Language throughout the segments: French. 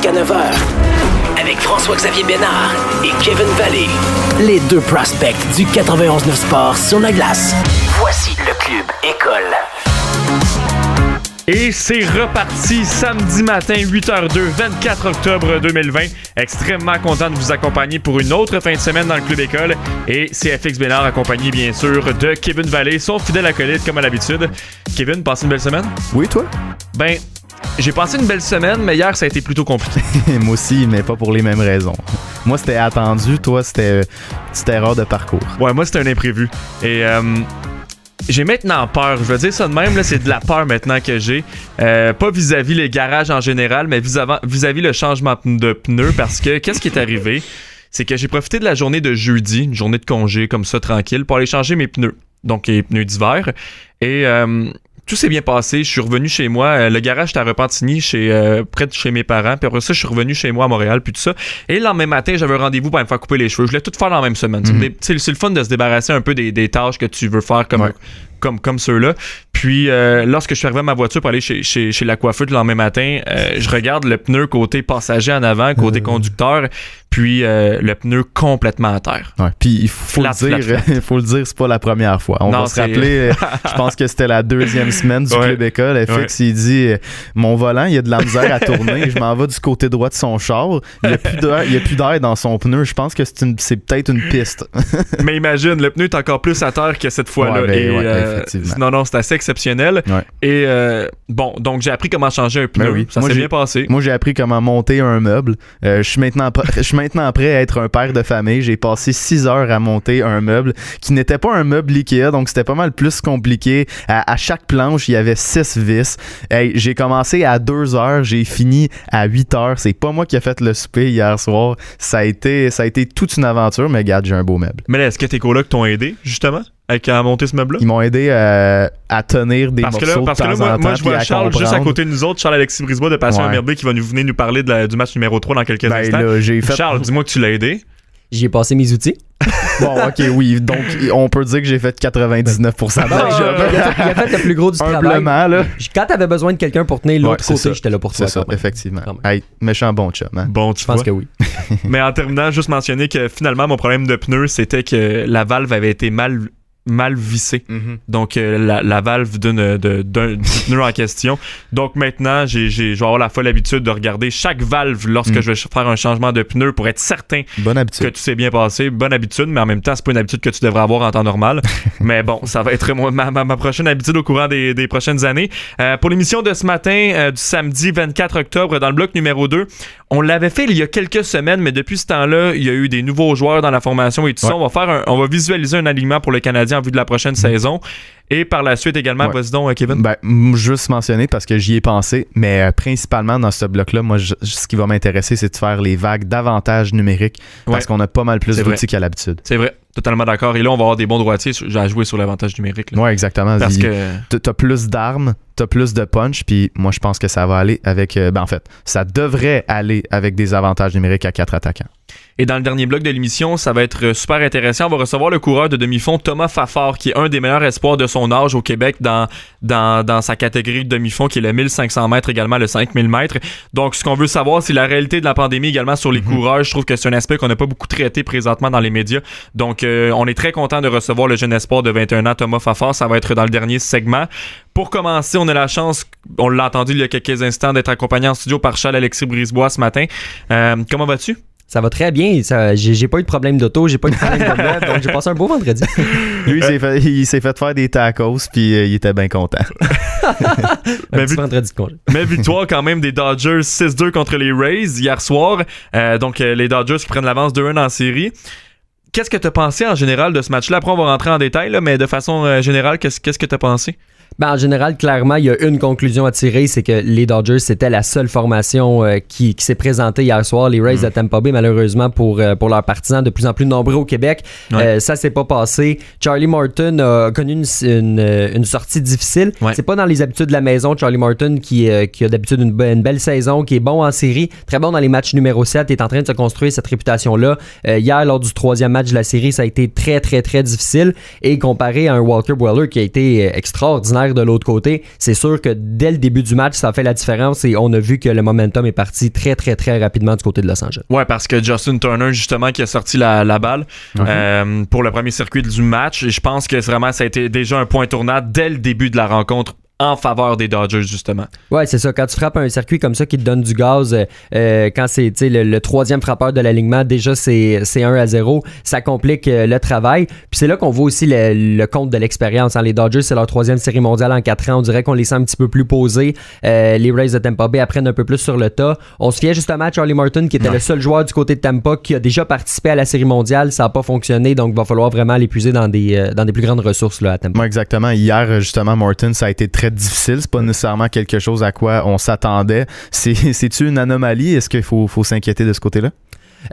jusqu'à 9h. Avec François-Xavier Bénard et Kevin Valley. Les deux prospects du 91-9 Sport sur la glace. Voici le Club École. Et c'est reparti samedi matin, 8h02, 24 octobre 2020. Extrêmement content de vous accompagner pour une autre fin de semaine dans le Club École. Et c'est FX Bénard accompagné bien sûr de Kevin Vallée, son fidèle acolyte comme à l'habitude. Kevin, passe une belle semaine? Oui, toi? Ben, j'ai passé une belle semaine, mais hier, ça a été plutôt compliqué. Moi aussi, mais pas pour les mêmes raisons. Moi, c'était attendu. Toi, c'était une erreur de parcours. Ouais, moi, c'était un imprévu. Et euh, j'ai maintenant peur. Je veux dire ça de même, là, c'est de la peur maintenant que j'ai. Euh, pas vis-à-vis les garages en général, mais vis-à-vis le changement de pneus. Parce que qu'est-ce qui est arrivé? C'est que j'ai profité de la journée de jeudi, une journée de congé comme ça, tranquille, pour aller changer mes pneus. Donc, les pneus d'hiver. Et euh, tout s'est bien passé. Je suis revenu chez moi. Euh, le garage était à Repentigny, chez, euh, près de chez mes parents. Puis après ça, je suis revenu chez moi à Montréal, puis tout ça. Et le lendemain matin, j'avais un rendez-vous pour me faire couper les cheveux. Je voulais tout faire dans la même semaine. Mhm. C'est le fun de se débarrasser un peu des, des tâches que tu veux faire comme, comme, comme ceux-là. Puis, euh, lorsque je suis arrivé à ma voiture pour aller chez, chez, chez la coiffeuse le lendemain matin, euh, je regarde le pneu côté passager en avant, côté conducteur, puis euh, le pneu complètement à terre. Ouais, puis il faut Flat, le dire, il faut le dire, c'est pas la première fois. On Non, va se rappeler, euh, je pense que c'était la deuxième semaine du Ouais. club école. FX, il dit euh, mon volant, il y a de la misère à tourner, je m'en vais du côté droit de son char, il y a plus d'air, dans son pneu. Je pense que c'est peut-être une piste. Mais imagine, le pneu est encore plus à terre que cette fois-là. Ouais, ben, ouais, euh, non, non, c'est assez exceptionnel. Ouais. Et euh, bon, donc j'ai appris comment changer un pneu. Ben oui. Ça Moi, s'est j'ai- bien passé. Moi, j'ai appris comment monter un meuble. Je suis maintenant, je maintenant prêt à être un père de famille. J'ai passé six heures à monter un meuble qui n'était pas un meuble Ikea, donc c'était pas mal plus compliqué. À, chaque planche, il y avait six vis. Hey, j'ai commencé à deux heures, j'ai fini à 8 heures. C'est pas moi qui ai fait le souper hier soir. Ça a été, ça a été toute une aventure, mais regarde, j'ai un beau meuble. Mais est-ce que tes colocs t'ont aidé, justement, à monter ce meuble-là? Ils m'ont aidé euh, à tenir des Parce que morceaux là, parce de que là, moi, en moi, temps, je vois Charles juste à côté de nous autres, Charles-Alexis Brisebois de Passion Ouais. Emmerdé qui va nous venir nous parler de la- du match numéro 3 dans quelques Ben instants. là, j'ai fait Charles, dis-moi que tu l'as aidé. J'y ai passé mes outils. Bon, ok, oui. Donc, on peut dire que j'ai fait 99% de la job. il, a fait, il a fait le plus gros du travail. Là. Quand t'avais besoin de quelqu'un pour tenir l'autre Ouais, côté, ça. j'étais là pour toi. C'est ça, même. effectivement. Hey, méchant bon chum, hein? Bon, tu Je pense que oui. Mais en terminant, juste mentionner que finalement, mon problème de pneu, c'était que la valve avait été mal mal vissée. Donc, euh, la, la valve d'une, pneu en question. Donc, maintenant, j'ai, je vais avoir la folle habitude de regarder chaque valve lorsque Mm. je vais faire un changement de pneu pour être certain Bonne que habitude. tout s'est bien passé. Bonne habitude, mais en même temps, c'est pas une habitude que tu devrais avoir en temps normal. mais bon, ça va être ma, ma- ma prochaine habitude au courant des, des prochaines années. Euh, pour l'émission de ce matin, euh, du samedi 24 octobre, dans le bloc numéro 2, on l'avait fait il y a quelques semaines, mais depuis ce temps-là, il y a eu des nouveaux joueurs dans la formation et tout ça. On va faire un- on va visualiser un alignement pour le Canadien en vue de la prochaine saison. Et par la suite également, Ouais. vas-y donc, euh, Kevin. Ben, juste mentionner parce que j'y ai pensé, mais euh, principalement dans ce bloc-là, moi, je- ce qui va m'intéresser, c'est de faire les vagues davantage numériques parce Ouais. qu'on a pas mal plus d'outils qu'à l'habitude. C'est vrai, totalement d'accord. Et là, on va avoir des bons droitiers à jouer sur l'avantage numérique. Ouais, exactement. Parce Il- que. t'as- plus d'armes, t'as plus de punch, puis moi, je pense que ça va aller avec. euh, ben, en fait, ça devrait aller avec des avantages numériques à quatre attaquants. Et dans le dernier bloc de l'émission, ça va être super intéressant. On va recevoir le coureur de demi-fond Thomas Fafard, qui est un des meilleurs espoirs de son âge au Québec dans, dans, dans sa catégorie de demi-fond, qui est le 1500 mètres, également le 5000 mètres. Donc, ce qu'on veut savoir, c'est la réalité de la pandémie également sur les coureurs. Je trouve que c'est un aspect qu'on n'a pas beaucoup traité présentement dans les médias. Donc, euh, on est très content de recevoir le jeune espoir de 21 ans, Thomas Fafard. Ça va être dans le dernier segment. Pour commencer, on a la chance, on l'a entendu il y a quelques instants, d'être accompagné en studio par Charles-Alexis Brisebois ce matin. Euh, comment vas-tu? Ça va très bien. Ça- J'ai j'ai pas eu de problème d'auto, j'ai pas eu de problème de meubles, donc j'ai passé un beau vendredi. Lui, il s'est fait, il s'est fait faire des tacos, puis euh, il était bien content. un Mais petit vu- vendredi de congé. Mais victoire quand même des Dodgers 6-2 contre les Rays hier soir. Euh, donc euh, les Dodgers qui prennent l'avance 2-1 en série. Qu'est-ce que tu as pensé en général de ce match-là? Après, on va rentrer en détail, là, mais de façon euh, générale, qu'est-ce qu'est-ce que tu as pensé? Ben, en général, clairement, il y a une conclusion à tirer, c'est que les Dodgers, c'était la seule formation euh, qui, qui s'est présentée hier soir. Les Rays Mm. de Tampa Bay, malheureusement, pour, euh, pour leurs partisans, de plus en plus nombreux au Québec, Ouais. euh, ça s'est pas passé. Charlie Morton a connu une, une, une sortie difficile. Ouais. C'est pas dans les habitudes de la maison, Charlie Morton, qui, euh, qui a d'habitude une, une belle saison, qui est bon en série, très bon dans les matchs numéro 7, est en train de se construire cette réputation-là. Euh, hier, lors du troisième match de la série, ça a été très, très, très difficile. Et comparé à un Walker Weller qui a été extraordinaire de l'autre côté. C'est sûr que dès le début du match, ça a fait la différence et on a vu que le momentum est parti très, très, très rapidement du côté de Los Angeles. Ouais, parce que Justin Turner, justement, qui a sorti la, balle euh, pour le premier circuit du match, et je pense que vraiment, ça a été déjà un point tournant dès le début de la rencontre en faveur des Dodgers, justement. Ouais, c'est ça. Quand tu frappes un circuit comme ça qui te donne du gaz, euh, euh, quand c'est le, le troisième frappeur de l'alignement, déjà c'est 1 à 0, ça complique euh, le travail. Puis c'est là qu'on voit aussi le, compte de l'expérience. Hein. Les Dodgers, c'est leur troisième série mondiale en 4 ans. On dirait qu'on les sent un petit peu plus posés. les Rays de Tampa Bay apprennent un peu plus sur le tas. On se fiait justement à Charlie Martin, qui était le seul joueur du côté de Tampa qui a déjà participé à la série mondiale. Ça n'a pas fonctionné, donc il va falloir vraiment l'épuiser dans des, dans des plus grandes ressources là, à Tampa. exactement. Hier, justement, Martin, ça a été très difficile. C'est pas nécessairement quelque chose à quoi on s'attendait. C'est-tu une anomalie? Est-ce qu'il faut, faut s'inquiéter de ce côté-là?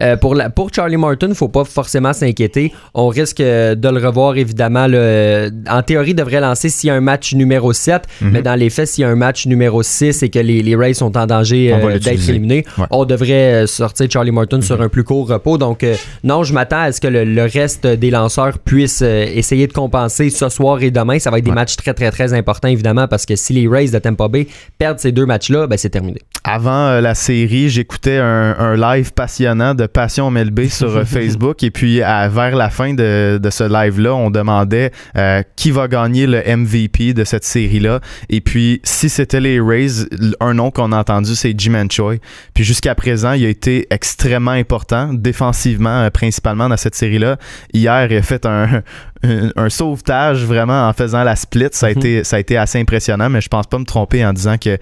Euh, pour, la, pour Charlie Martin, faut pas forcément s'inquiéter. On risque euh, de le revoir évidemment. Le, en théorie, il devrait lancer s'il y a un match numéro 7, mhm. mais dans les faits, s'il y a un match numéro 6 et que les, les Rays sont en danger euh, d'être éliminés, on devrait sortir Charlie Martin sur mhm. un plus court repos. Donc, non, je m'attends à ce que le, reste des lanceurs puissent essayer de compenser ce soir et demain. Ça va être des matchs très, très, très importants évidemment parce que si les Rays de Tampa Bay perdent ces deux matchs-là, ben, c'est terminé. Avant la série, j'écoutais un, un live passionnant de Passion MLB sur euh, Facebook. Et puis, vers la fin de, ce live-là, on demandait euh, qui va gagner le MVP de cette série-là. Et puis, si c'était les Rays, un nom qu'on a entendu, c'est Jim Choi. Puis, jusqu'à présent, il a été extrêmement important, défensivement, euh, principalement dans cette série-là. Hier, il a fait un, un, sauvetage vraiment en faisant la split. Ça a, mhm. été, ça a été assez impressionnant, mais je pense pas me tromper en disant que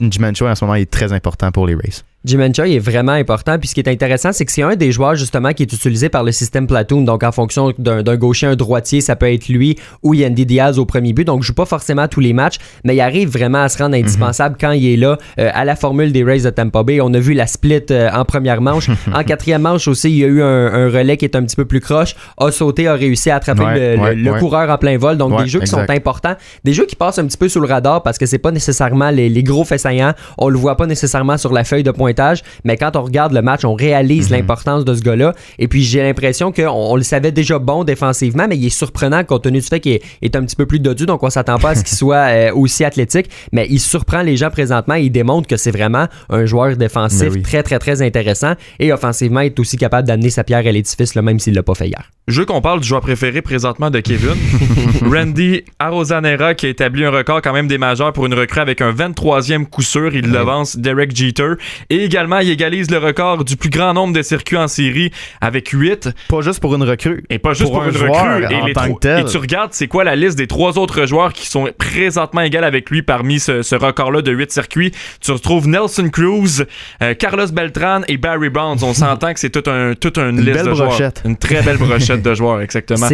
Jim Choi, en ce moment, est très important pour les Rays. Jim Choi est vraiment important. Puis ce qui est intéressant, c'est que c'est un des joueurs justement qui est utilisé par le système Platoon. Donc en fonction d'un gaucher, un droitier, ça peut être lui ou Yandy Diaz au premier but. Donc je joue pas forcément tous les matchs, mais il arrive vraiment à se rendre indispensable quand il est là euh, à la formule des Rays de Tampa Bay. On a vu la split euh, en première manche. en quatrième manche aussi, il y a eu un, relais qui est un petit peu plus croche. A sauté, a réussi à attraper le, coureur en plein vol. Donc des jeux qui sont importants, des jeux qui passent un petit peu sous le radar parce que c'est pas nécessairement les, les gros faits saillants. On le voit pas nécessairement sur la feuille de pointe mais quand on regarde le match, on réalise mhm. l'importance de ce gars-là. Et puis j'ai l'impression qu'on on le savait déjà bon défensivement, mais il est surprenant compte tenu du fait qu'il est, un petit peu plus dodu, donc on s'attend pas à ce qu'il soit euh, aussi athlétique. Mais il surprend les gens présentement. Et il démontre que c'est vraiment un joueur défensif ben très très très intéressant et offensivement il est aussi capable d'amener sa pierre à l'édifice, même s'il l'a pas fait hier. Je veux qu'on parle du joueur préféré présentement de Kevin, Randy Arozanera, qui a établi un record quand même des majeurs pour une recrue avec un 23e coup sûr. Il devance Derek Jeter. Et également, il égalise le record du plus grand nombre de circuits en série avec 8. Pas juste pour une recrue. Et pas juste pour, une recrue. Et, et, tu regardes, c'est quoi la liste des trois autres joueurs qui sont présentement égales avec lui parmi ce, record-là de 8 circuits? Tu retrouves Nelson Cruz, euh, Carlos Beltran et Barry Bonds. On s'entend que c'est tout un, toute une, liste de brochette. Une très belle brochette de joueurs, exactement.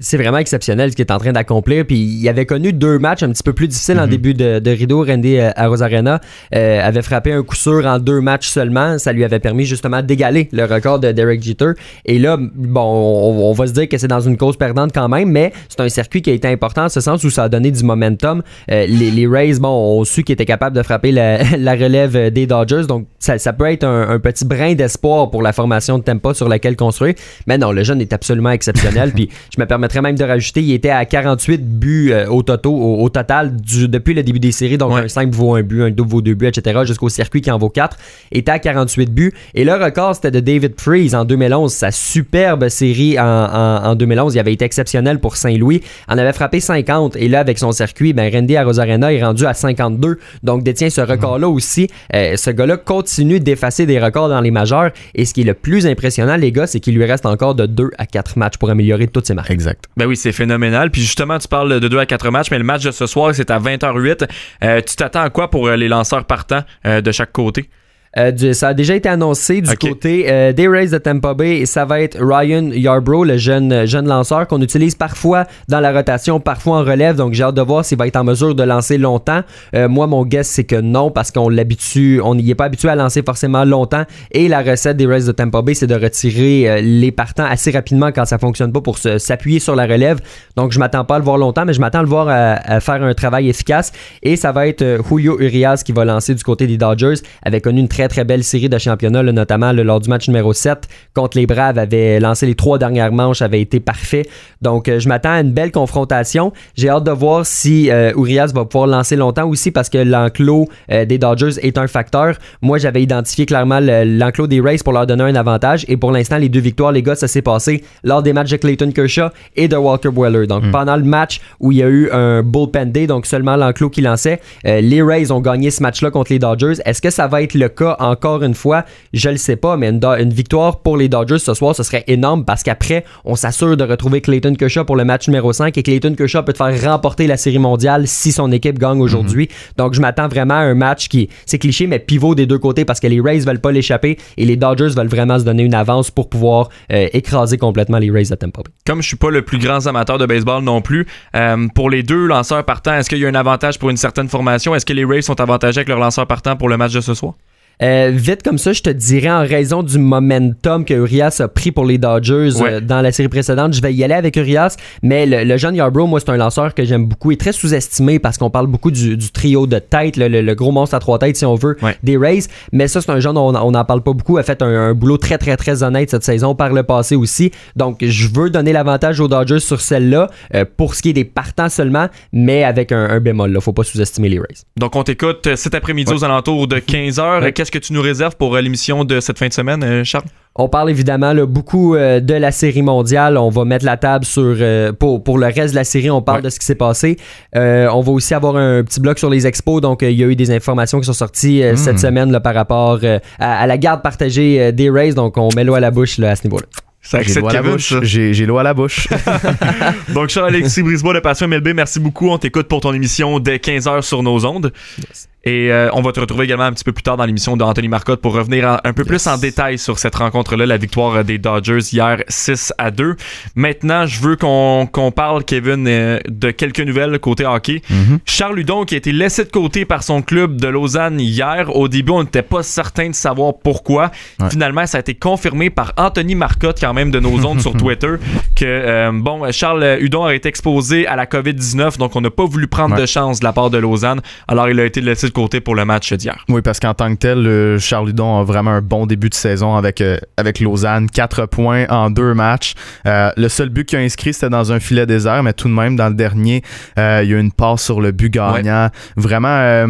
C'est vraiment exceptionnel ce qu'il est en train d'accomplir. Puis il avait connu deux matchs un petit peu plus difficiles en mhm. début de, de rideau. Randy euh, à Rosarena euh, avait frappé un coup sûr en deux matchs seulement. Ça lui avait permis justement d'égaler le record de Derek Jeter. Et là, bon, on, va se dire que c'est dans une cause perdante quand même, mais c'est un circuit qui a été important en ce sens où ça a donné du momentum. Euh, les, Rays, bon, ont su qu'ils étaient capables de frapper la, relève des Dodgers. Donc ça, peut être un, un petit brin d'espoir pour la formation de Tampa sur laquelle construire. Mais non, le jeune est absolument exceptionnel. Puis je me permettrais même de rajouter, il était à 48 buts euh, au, au, total depuis le début des séries. Donc un 5 vaut un but, un double vaut deux buts, etc. Jusqu'au circuit qui en vaut 4. Était à 48 buts. Et le record, c'était de David Freeze en 2011. Sa superbe série en, 2011. Il avait été exceptionnel pour Saint-Louis. En avait frappé 50. Et là, avec son circuit, ben, Randy Arozarena est rendu à 52. Donc détient ce record-là aussi. Euh, ce gars-là continue d'effacer des records dans les majeurs. Et ce qui est le plus impressionnant, les gars, c'est qu'il lui reste encore de 2 à 4 matchs pour améliorer toutes ses marques. Exact. Ben oui, c'est phénoménal. Puis justement, tu parles de 2 à 4 matchs, mais le match de ce soir, c'est à 20h08. Euh, tu t'attends à quoi pour euh, les lanceurs partants euh, de chaque côté? Euh, ça a déjà été annoncé du côté euh, des Rays de Tampa Bay. Ça va être Ryan Yarbrough, le jeune, jeune lanceur qu'on utilise parfois dans la rotation, parfois en relève. Donc j'ai hâte de voir s'il va être en mesure de lancer longtemps. Euh, moi, mon guess, c'est que non, parce qu'on l'habitue, on n'y est pas habitué à lancer forcément longtemps. Et la recette des Rays de Tampa Bay, c'est de retirer les partants assez rapidement quand ça fonctionne pas pour s'appuyer sur la relève. Donc je m'attends pas à le voir longtemps, mais je m'attends à le voir à, faire un travail efficace. Et ça va être Julio Urias qui va lancer du côté des Dodgers avec une très très très belle série de championnat, notamment lors du match numéro 7 contre les Braves, avait lancé les trois dernières manches, avait été parfait. Donc je m'attends à une belle confrontation. J'ai hâte de voir si Urias va pouvoir lancer longtemps aussi parce que l'enclos des Dodgers est un facteur. Moi, j'avais identifié clairement l'enclos des Rays pour leur donner un avantage et pour l'instant, les deux victoires, les gars, ça s'est passé lors des matchs de Clayton Kershaw et de Walker Weller. Donc, hmm. pendant le match où il y a eu un bullpen day, donc seulement l'enclos qui lançait, euh, les Rays ont gagné ce match-là contre les Dodgers. Est-ce que ça va être le cas? Encore une fois? Je le sais pas, mais une, victoire pour les Dodgers ce soir, ce serait énorme parce qu'après, on s'assure de retrouver Clayton Kershaw pour le match numéro 5 et Clayton Kershaw peut te faire remporter la série mondiale si son équipe gagne aujourd'hui. Hmm. Donc, je m'attends vraiment à un match qui, c'est cliché, mais pivot des deux côtés parce que les Rays veulent pas l'échapper et les Dodgers veulent vraiment se donner une avance pour pouvoir euh, écraser complètement les Rays de Tampa Bay. Comme je suis pas le plus grand amateur de baseball non plus, euh, pour les deux lanceurs partants, est-ce qu'il y a un avantage pour une certaine formation? Est-ce que les Rays sont avantagés avec leurs lanceurs partants pour le match de ce soir? Euh, vite comme ça, je te dirais en raison du momentum que Urias a pris pour les Dodgers euh, dans la série précédente, je vais y aller avec Urias. Mais le, jeune Yarbrough, moi, c'est un lanceur que j'aime beaucoup et très sous-estimé parce qu'on parle beaucoup du, trio de tête, le, gros monstre à trois têtes, si on veut, des Rays. Mais ça, c'est un jeune dont on n'en parle pas beaucoup. A fait un, boulot très, très, très honnête cette saison par le passé aussi. Donc, je veux donner l'avantage aux Dodgers sur celle-là euh, pour ce qui est des partants seulement, mais avec un, bémol. Il faut pas sous-estimer les Rays. Donc, on t'écoute cet après-midi aux alentours de 15h que tu nous réserves pour euh, l'émission de cette fin de semaine, euh, Charles? On parle évidemment beaucoup euh, de la série mondiale. On va mettre la table sur pour, pour, le reste de la série. On parle de ce qui s'est passé. on va aussi avoir un petit bloc sur les expos. Donc, il y a eu des informations qui sont sorties hmm. cette semaine là, par rapport à, la garde partagée des Rays. Donc, on met l'eau à la bouche à ce niveau-là. J'ai l'eau à la bouche. J'ai l'eau à la bouche. Donc, Charles-Alexis Brisebois de Passion MLB, merci beaucoup. On t'écoute pour ton émission dès 15h sur nos ondes. Et euh, on va te retrouver également un petit peu plus tard dans l'émission d'Anthony Marcotte pour revenir un peu plus en détail sur cette rencontre-là, la victoire des Dodgers hier 6 à 2. Maintenant, je veux qu'on parle, Kevin, euh, de quelques nouvelles côté hockey. Mm-hmm. Charles Ludon qui a été laissé de côté par son club de Lausanne hier. Au début, on n'était pas certain de savoir pourquoi. Finalement, ça a été confirmé par Anthony Marcotte, quand même, de nos ondes sur Twitter, que euh, bon, Charles Hudon a été exposé à la COVID-19, donc on n'a pas voulu prendre de chance de la part de Lausanne. Alors, il a été laissé de côté pour le match d'hier. Oui, parce qu'en tant que tel, Charles Ludon a vraiment un bon début de saison avec, euh, avec Lausanne. 4 points en deux matchs. Euh, le seul but qu'il a inscrit, c'était dans un filet désert, mais tout de même, dans le dernier, euh, il y a eu une passe sur le but gagnant. Vraiment,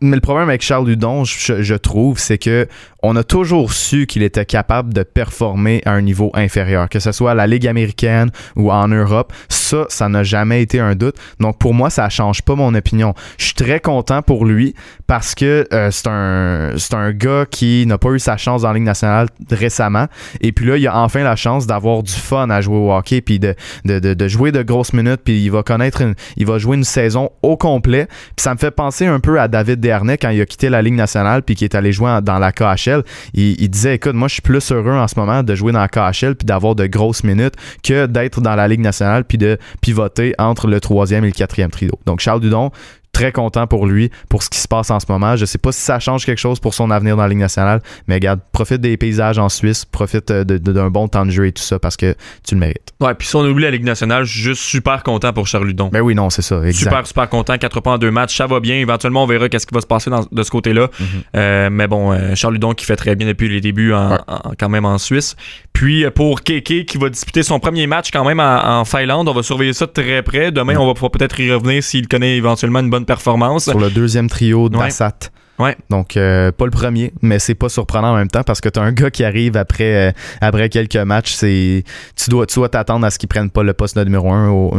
mais le problème avec Charles Ludon, je, je trouve, c'est que on a toujours su qu'il était capable de performer à un niveau inférieur, que ce soit à la Ligue américaine ou en Europe. Ça, ça n'a jamais été un doute. Donc pour moi, ça change pas mon opinion. Je suis très content pour lui parce que euh, c'est un c'est un gars qui n'a pas eu sa chance en Ligue nationale récemment. Et puis là, il a enfin la chance d'avoir du fun à jouer au hockey puis de, de, de, jouer de grosses minutes puis il va connaître il va jouer une saison au complet. Puis ça me fait penser un peu à David Dernay quand il a quitté la Ligue nationale puis qui est allé jouer dans la KHL il, disait écoute, moi je suis plus heureux en ce moment de jouer dans la KHL puis d'avoir de grosses minutes que d'être dans la Ligue nationale puis de pivoter entre le troisième et le quatrième trio. Donc Charles Dudon, très content pour lui, pour ce qui se passe en ce moment. Je sais pas si ça change quelque chose pour son avenir dans la Ligue nationale, mais regarde, profite des paysages en Suisse, profite euh, d'un bon temps de jeu et tout ça parce que tu le mérites. Ouais, puis si on oublie la Ligue nationale, je suis juste super content pour Charles Ludon. Ben oui, non, c'est ça, exact. Super, super content. Quatre points en deux matchs, ça va bien. Éventuellement, on verra qu'est-ce qui va se passer de ce côté-là. Mhm. Euh, mais bon, euh, Charles Ludon qui fait très bien depuis les débuts quand même en Suisse. Puis pour Keke qui va disputer son premier match quand même en, Finlande, on va surveiller ça de très près. Demain, on va peut-être y revenir s'il connaît éventuellement une bonne performance. Sur le deuxième trio de Ouais. Donc, euh, pas le premier, mais c'est pas surprenant en même temps parce que tu as un gars qui arrive après, euh, après quelques matchs. C'est, tu dois tu dois t'attendre à ce qu'ils prennent pas le poste de numéro un. Au,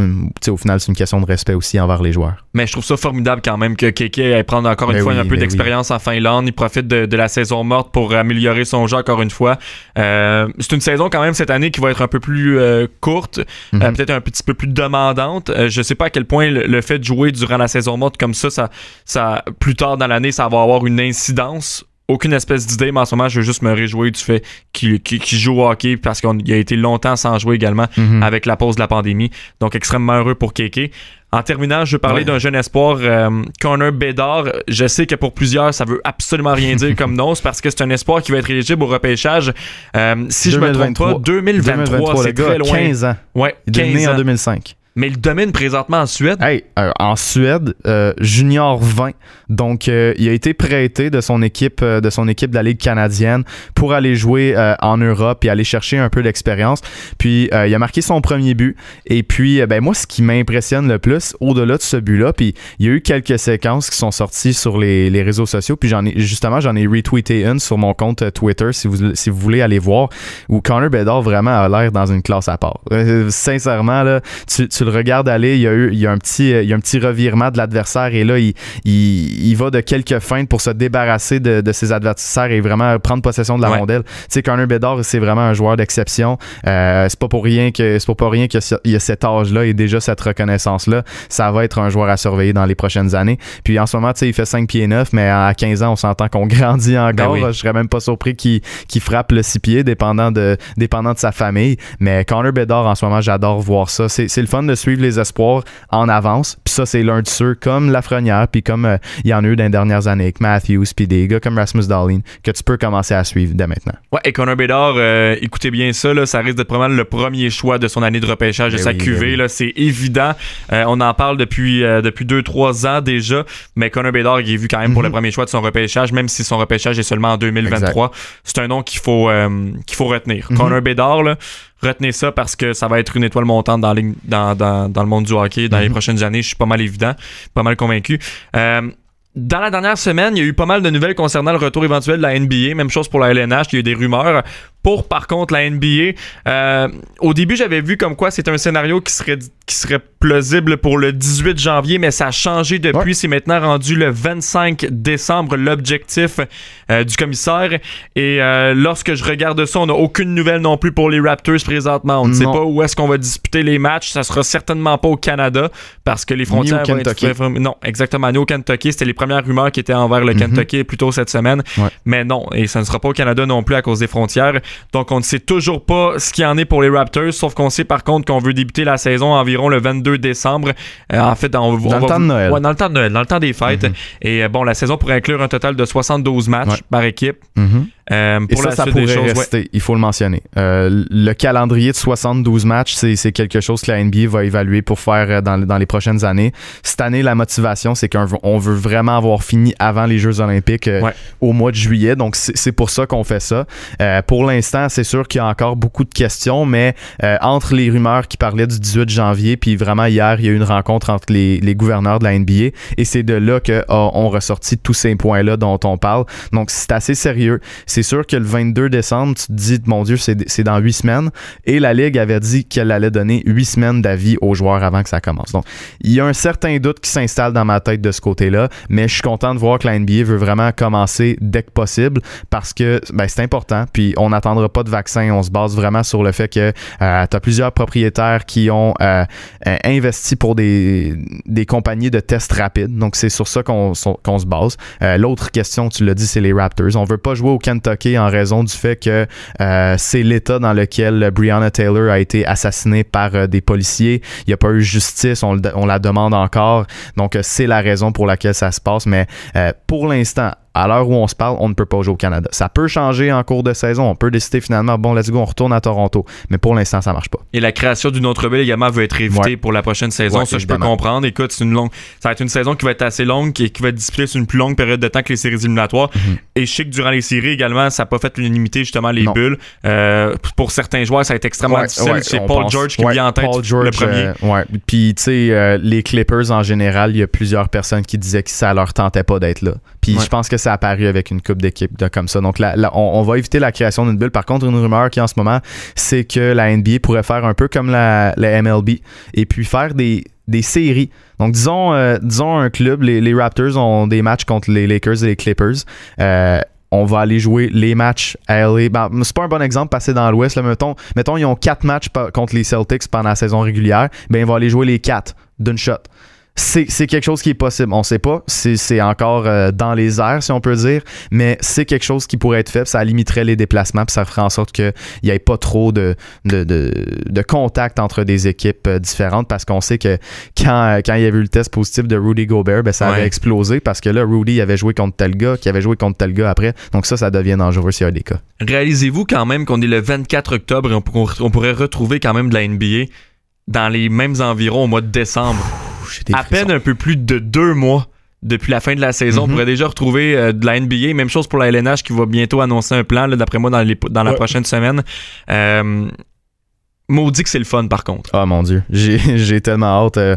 au final, c'est une question de respect aussi envers les joueurs. Mais je trouve ça formidable quand même que Keke aille prendre encore une ben fois un peu d'expérience en Finlande. Il profite de, la saison morte pour améliorer son jeu encore une fois. Euh, c'est une saison quand même cette année qui va être un peu plus courte, mhm. peut-être un petit peu plus demandante. je sais pas à quel point le, fait de jouer durant la saison morte comme ça, ça, ça plus tard dans l'année, ça va avoir une incidence aucune espèce d'idée, mais en ce moment, je veux juste me réjouir du fait qu'il joue au hockey parce qu'il a été longtemps sans jouer également mhm. avec la pause de la pandémie. Donc, extrêmement heureux pour Keke. En terminant, je veux parler d'un jeune espoir, euh, Connor Bedard. Je sais que pour plusieurs, ça veut absolument rien dire comme nom, parce que c'est un espoir qui va être éligible au repêchage. Euh, si je me trompe pas, 2023, c'est très loin. 15 ans. Ouais, Il est né en 2005. Mais il domine présentement en Suède? Hey, euh, en Suède, euh, junior 20. Donc, euh, il a été prêté de son équipe de son équipe la Ligue canadienne pour aller jouer en Europe et aller chercher un peu d'expérience. Puis, il a marqué son premier but. Et puis, ben moi, ce qui m'impressionne le plus, au-delà de ce but-là, puis il y a eu quelques séquences qui sont sorties sur les, les réseaux sociaux. Puis, j'en ai justement, j'en ai retweeté une sur mon compte Twitter, si vous si vous voulez aller voir, où Connor Bedard vraiment a l'air dans une classe à part. sincèrement, là, tu, tu le regarde aller, il y a eu il y a un petit il y a un petit revirement de l'adversaire et là il, il, va de quelques feintes pour se débarrasser de, de ses adversaires et vraiment prendre possession de la rondelle. Tu sais Connor Bedard c'est vraiment un joueur d'exception. Euh, c'est pas pour rien que c'est pas pour rien qu'il y a cet âge là et déjà cette reconnaissance là. Ça va être un joueur à surveiller dans les prochaines années. Puis en ce moment tu sais il fait 5 pieds 9 mais à 15 ans on s'entend qu'on grandit encore. Ben je serais même pas surpris qu'il frappe le 6 pieds dépendant de dépendant de sa famille. Mais Connor Bedard en ce moment j'adore voir ça. C'est le fun de suivre les espoirs en avance. Puis ça, c'est l'un de ceux comme Lafrenière, puis comme euh, il y en a eu dans les dernières années avec Matthews, puis des gars comme Rasmus Dahlin, que tu peux commencer à suivre dès maintenant. Ouais, et Connor Bedard, euh, écoutez bien ça, là, ça risque d'être probablement le premier choix de son année de repêchage de ben sa QV. Ben c'est évident. Euh, on en parle depuis depuis deux trois ans déjà, mais Connor Bedard il est vu quand même pour le mhm. premier choix de son repêchage, même si son repêchage est seulement en 2023. C'est un nom qu'il faut qu'il faut retenir. Connor Bedard, là, retenez ça parce que ça va être une étoile montante dans, dans, dans, dans le monde du hockey dans les mhm. prochaines années. Je suis pas mal évident, pas mal convaincu. Euh, dans la dernière semaine, il y a eu pas mal de nouvelles concernant le retour éventuel de la NBA. Même chose pour la LNH. Il y a eu des rumeurs. Pour, par contre, la NBA, euh, au début, j'avais vu comme quoi c'est un scénario qui serait, qui serait plausible pour le 18 janvier, mais ça a changé depuis. C'est maintenant rendu le 25 décembre, l'objectif euh, du commissaire. Et euh, lorsque je regarde ça, on n'a aucune nouvelle non plus pour les Raptors présentement. On ne sait pas où est-ce qu'on va disputer les matchs. Ça sera certainement pas au Canada parce que les frontières vont être... Non, exactement. Ni au Kentucky. C'était les premières rumeurs qui étaient envers le mhm. Kentucky plus tôt cette semaine. Mais non, et ça ne sera pas au Canada non plus à cause des frontières. Donc, on ne sait toujours pas ce qu'il y en est pour les Raptors, sauf qu'on sait par contre qu'on veut débuter la saison environ le 22 décembre. Euh, en fait, on, dans le temps de Noël. Ouais, dans le temps de Noël, dans le temps des fêtes. Mhm. Et euh, bon, la saison pourrait inclure un total de 72 matchs par équipe. Mhm. Euh, pour Et ça, ça pourrait rester, il faut le mentionner. le calendrier de 72 matchs, c'est quelque chose que la NBA va évaluer pour faire dans, dans les prochaines années. Cette année, la motivation, c'est qu'on veut vraiment avoir fini avant les Jeux olympiques au mois de juillet. Donc, c'est pour ça qu'on fait ça. pour l'instant, c'est sûr qu'il y a encore beaucoup de questions, mais euh, entre les rumeurs qui parlaient du 18 janvier, puis vraiment hier, il y a eu une rencontre entre les, gouverneurs de la NBA, et c'est de là qu'on oh, ressorti tous ces points-là dont on parle. Donc, c'est assez sérieux. C'est sûr que le 22 décembre, tu te dis, mon Dieu, c'est dans huit semaines, et la Ligue avait dit qu'elle allait donner huit semaines d'avis aux joueurs avant que ça commence. Donc, il y a un certain doute qui s'installe dans ma tête de ce côté-là, mais je suis content de voir que la NBA veut vraiment commencer dès que possible parce que ben, c'est important, puis on attendra pas de vaccin. On se base vraiment sur le fait que euh, tu as plusieurs propriétaires qui ont euh, euh, investi pour des, des compagnies de tests rapides. Donc, c'est sur ça qu'on se base. L'autre question, tu l'as dit, c'est les Raptors. On veut pas jouer au En raison du fait que c'est l'État dans lequel Breonna Taylor a été assassinée par des policiers. Il n'y a pas eu justice. On, on la demande encore. Donc, c'est la raison pour laquelle ça se passe. Mais pour l'instant, à l'heure où on se parle, on ne peut pas jouer au Canada. Ça peut changer en cours de saison. On peut décider finalement, bon, let's go, on retourne à Toronto. Mais pour l'instant, ça marche pas. Et la création d'une autre ville également veut être évitée pour la prochaine saison. ça, je peux comprendre. Écoute, c'est une longue, ça va être une saison qui va être assez longue et qui va être disputée sur une plus longue période de temps que les séries éliminatoires. Mhm. Et je sais que durant les séries également, ça n'a pas fait l'unanimité, justement, les bulles. Euh, pour certains joueurs, ça a été extrêmement difficile. c'est Paul George qui vient en tête le premier. Euh, ouais. Puis, tu sais, euh, les Clippers en général, il y a plusieurs personnes qui disaient que ça leur tentait pas d'être là. Puis, je pense que a apparu avec une coupe d'équipe comme ça. Donc on, va éviter la création d'une bulle. Par contre, une rumeur qui en ce moment, c'est que la NBA pourrait faire un peu comme la, MLB et puis faire des, séries. Donc, disons, euh, disons un club, les, Raptors ont des matchs contre les Lakers et les Clippers. Euh, on va aller jouer les matchs à LA. Ben, c'est pas un bon exemple passer dans l'Ouest. Mettons, mettons, ils ont quatre matchs contre les Celtics pendant la saison régulière. Ben, on va aller jouer les quatre d'une shot c'est quelque chose qui est possible. On sait pas. C'est encore euh, dans les airs, si on peut dire. Mais c'est quelque chose qui pourrait être fait. Ça limiterait les déplacements. Puis ça ferait en sorte qu'il n'y ait pas trop de, de, de, contact entre des équipes euh, différentes. Parce qu'on sait que quand, quand il y avait eu le test positif de Rudy Gobert, ben, ça avait explosé. Parce que là, Rudy avait joué contre tel gars, qui avait joué contre tel gars après. Donc ça, ça devient dangereux s'il y a des cas. Réalisez-vous quand même qu'on est le 24 octobre et on, on pourrait retrouver quand même de la NBA dans les mêmes environs au mois de décembre? À peine un peu plus de deux mois depuis la fin de la saison. On mhm. pourrait déjà retrouver euh, de la NBA. Même chose pour la LNH qui va bientôt annoncer un plan, d'après moi, dans, les, dans la prochaine semaine. Euh, maudit que c'est le fun, par contre. Ah, mon Dieu. J'ai tellement hâte. Euh,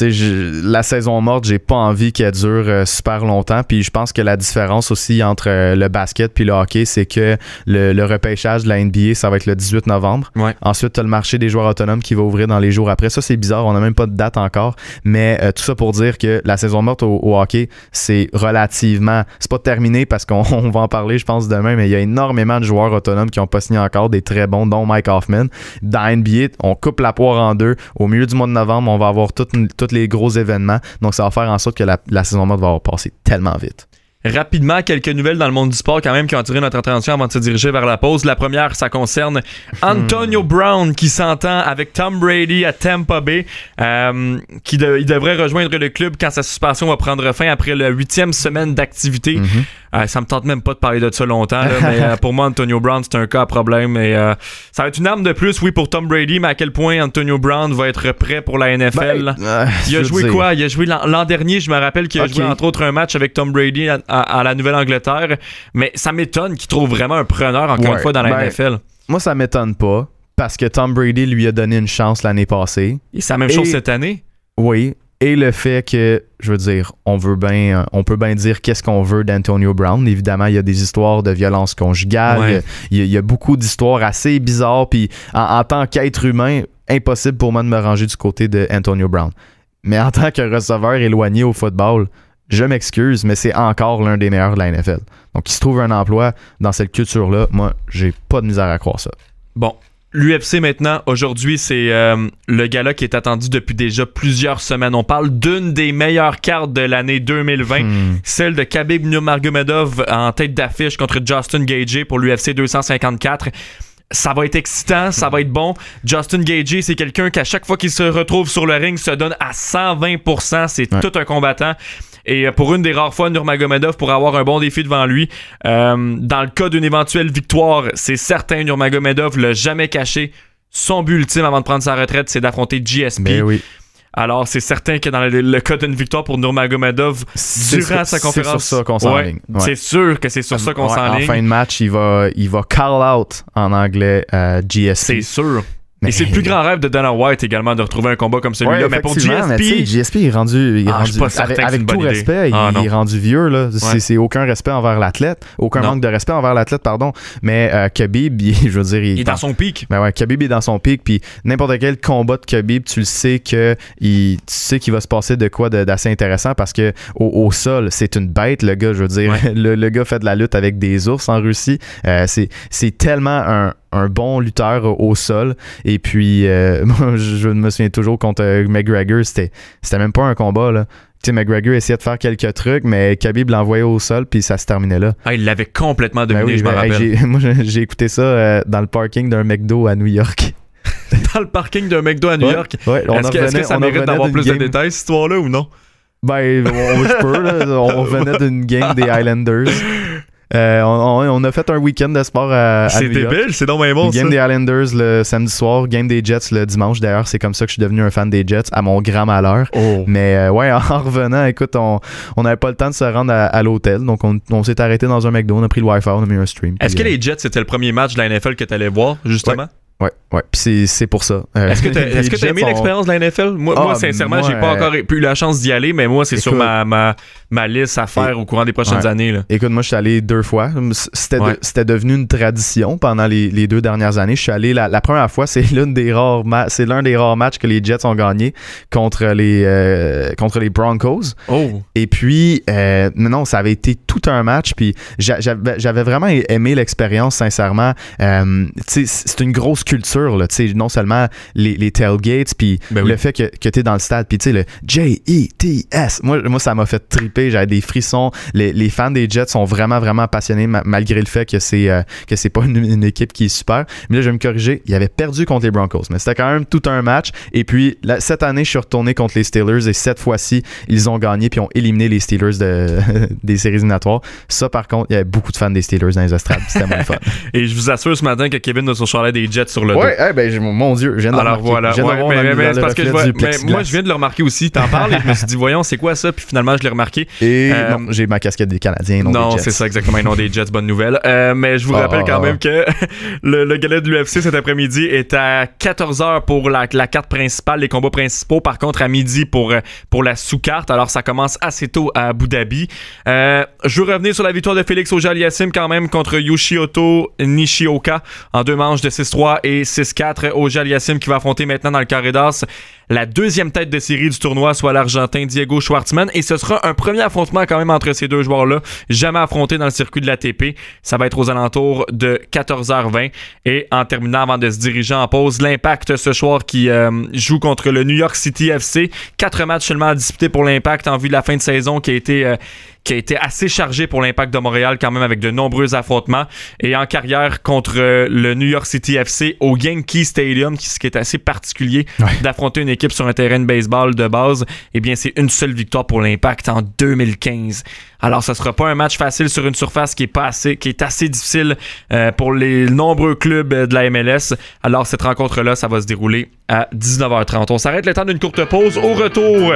la saison morte, j'ai pas envie qu'elle dure euh, super longtemps. Puis je pense que la différence aussi entre euh, le basket puis le hockey, c'est que le, repêchage de la NBA, ça va être le 18 novembre. Ensuite, tu as le marché des joueurs autonomes qui va ouvrir dans les jours après. Ça, c'est bizarre. On n'a même pas de date encore. Mais euh, tout ça pour dire que la saison morte au, hockey, c'est relativement. C'est pas terminé parce qu'on va en parler, je pense, demain. Mais il y a énormément de joueurs autonomes qui ont pas signé encore, des très bons, dont Mike Hoffman. Dans NBA, on coupe la poire en deux. Au milieu du mois de novembre, on va avoir toute, toute les gros événements. Donc, ça va faire en sorte que la, la saison morte va passer tellement vite. Rapidement, quelques nouvelles dans le monde du sport quand même qui ont attiré notre attention avant de se diriger vers la pause. La première, ça concerne Antonio hmm. Brown qui s'entend avec Tom Brady à Tampa Bay, euh, qui il devrait rejoindre le club quand sa suspension va prendre fin après la huitième semaine d'activité. Mhm. Euh, ça me tente même pas de parler de ça longtemps, mais euh, pour moi, Antonio Brown, c'est un cas à problème. Et, euh, ça va être une arme de plus, oui, pour Tom Brady, mais à quel point Antonio Brown va être prêt pour la NFL? Ben, il a joué quoi? Il a joué l'an dernier, je me rappelle qu'il a joué entre autres un match avec Tom Brady à, la Nouvelle-Angleterre, mais ça m'étonne qu'il trouve vraiment un preneur, encore une fois, dans la ben, NFL. Moi, ça m'étonne pas, parce que Tom Brady lui a donné une chance l'année passée. Et c'est la même chose cette année? Oui, et le fait que, je veux dire, on veut bien, on peut bien dire qu'est-ce qu'on veut d'Antonio Brown. Évidemment, il y a des histoires de violence conjugale, il, y a, beaucoup d'histoires assez bizarres, puis en, tant qu'être humain, impossible pour moi de me ranger du côté d'Antonio Brown. Mais en tant que receveur éloigné au football, je m'excuse, mais c'est encore l'un des meilleurs de la NFL. Donc, il se trouve un emploi dans cette culture-là. Moi, j'ai pas de misère à croire ça. Bon, L'UFC maintenant, aujourd'hui, c'est euh, le gala qui est attendu depuis déjà plusieurs semaines. On parle d'une des meilleures cartes de l'année 2020, hmm. celle de Khabib Nurmagomedov en tête d'affiche contre Justin Gage pour l'UFC 254 ça va être excitant, ça va être bon. Justin Gage, c'est quelqu'un qui à chaque fois qu'il se retrouve sur le ring se donne à 120%, c'est tout un combattant. Et euh, pour une des rares fois, Nurmagomedov pour avoir un bon défi devant lui. Euh, dans le cas d'une éventuelle victoire, c'est certain, Nurmagomedov l'a jamais caché. Son but ultime avant de prendre sa retraite, c'est d'affronter GSP. Mais oui. Alors, c'est certain que dans le, cas d'une victoire pour Nurmagomedov, durant sa conférence. C'est sur ça qu'on s'enligne. C'est sûr que c'est sur ça qu'on s'enligne. En fin de match, il va, il va call out en anglais euh, GSP. C'est sûr. Et c'est le plus grand rêve de Dana White également de retrouver un combat comme celui-là. mais pour GSP. GSP est rendu. Il est ah, rendu avec, tout respect, ah, il, est rendu vieux. là. C'est aucun respect envers l'athlète. Aucun manque de respect envers l'athlète, pardon. Mais euh, Khabib, je veux dire. Il, est dans son pic. Ben ouais, Khabib est dans son pic. Puis n'importe quel combat de Khabib, tu le sais que il, tu sais qu'il va se passer de quoi d'assez intéressant parce que au, sol, c'est une bête, le gars. Je veux dire, le, gars fait de la lutte avec des ours en Russie. Euh, c'est tellement un un bon lutteur au sol. Et puis, euh, moi, je me souviens toujours contre euh, McGregor, c'était, c'était même pas un combat, là. Tu sais, McGregor essayait de faire quelques trucs, mais Khabib l'envoyait au sol, puis ça se terminait là. Ah, il l'avait complètement dominé, ben je me ben, rappelle. moi, j'ai écouté ça euh, dans le parking d'un McDo à New York. dans le parking d'un McDo à New York? est-ce, que, ça mérite d'avoir plus de détails, cette histoire-là, ou non? Ben, on, je peux, là. On venait d'une game des Highlanders. Euh, on, a fait un week-end de sport à, C'est débile, c'est donc bon Game des Islanders le samedi soir, game des Jets le dimanche. D'ailleurs, c'est comme ça que je suis devenu un fan des Jets, à mon grand malheur. Oh. Mais euh, ouais, en revenant, écoute, on n'avait pas le temps de se rendre à, l'hôtel. Donc, on, s'est arrêté dans un McDo, on a pris le Wi-Fi, on a mis un stream. Est-ce que euh, les Jets, c'était le premier match de la NFL que tu allais voir, justement? Ouais, ouais. Puis c'est pour ça. Euh, est-ce que tu as aimé l'expérience de la NFL? Moi, moi ah, sincèrement, j'ai pas encore eu la chance d'y aller, mais moi, c'est sur ma, ma, ma, liste à faire au courant des prochaines années. Là. Écoute, moi, je suis allé deux fois. C'était devenu une tradition pendant les, les, deux dernières années. Je suis allé la, la première fois, c'est l'un des rares c'est l'un des rares matchs que les Jets ont gagné contre les euh, contre les Broncos. Oh. Et puis euh, non, ça avait été tout un match. Puis j'avais vraiment aimé l'expérience, sincèrement. Euh, c'est une grosse culture, là, non seulement les, les tailgates, puis ben le fait que, que tu es dans le stade, puis tu sais, le J-E-T-S. Moi, moi, ça m'a fait triper, j'avais des frissons. Les, les, fans des Jets sont vraiment, vraiment passionnés, malgré le fait que c'est euh, que c'est pas une, équipe qui est super. Mais là, je vais me corriger, il avait perdu contre les Broncos, mais c'était quand même tout un match. Et puis, cette année, je suis retourné contre les Steelers, et cette fois-ci, ils ont gagné, puis ont éliminé les Steelers de, des séries éliminatoires. Ça, par contre, il y avait beaucoup de fans des Steelers dans les estrades. C'était moins fun. et je vous assure ce matin que Kevin de son chalet des Jets sur le Ouais, eh ben, mon Dieu, je viens de Alors voilà, je ouais, mais, mais, c'est parce que je vois, mais moi je viens de le remarquer aussi. T'en parles et je me suis dit, voyons, c'est quoi ça? Puis finalement, je l'ai remarqué. Et euh, non, j'ai ma casquette des Canadiens, non, non c'est ça exactement, non des Jets, bonne nouvelle. Euh, mais je vous ah, rappelle quand même que le, le galet de l'UFC cet après-midi est à 14h pour la, la, carte principale, les combats principaux. Par contre, à midi pour, pour la sous-carte. Alors ça commence assez tôt à Abu Dhabi. Euh, je veux revenir sur la victoire de Félix Ojaliassim quand même contre Yoshioto Nishioka en deux manches de 6-3 et 6-4. Ojaliassim qui va affronter maintenant dans le carré d'as la deuxième tête de série du tournoi, soit l'Argentin Diego Schwartzman. Et ce sera un premier affrontement quand même entre ces deux joueurs-là, jamais affronté dans le circuit de l'ATP. Ça va être aux alentours de 14h20. Et en terminant, avant de se diriger en pause, l'impact ce soir qui euh, joue contre le New York City FC. Quatre matchs seulement à disputer pour l'impact en vue de la fin de saison qui a été... Euh, qui a été assez chargé pour l'impact de Montréal quand même avec de nombreux affrontements et en carrière contre euh, le New York City FC au Yankee Stadium ce qui est assez particulier d'affronter une équipe sur un terrain de baseball de base eh bien c'est une seule victoire pour l'impact en 2015 alors, ce sera pas un match facile sur une surface qui est pas assez, qui est assez difficile euh, pour les nombreux clubs de la MLS. Alors, cette rencontre-là, ça va se dérouler à 19h30. On s'arrête le temps d'une courte pause. Au retour,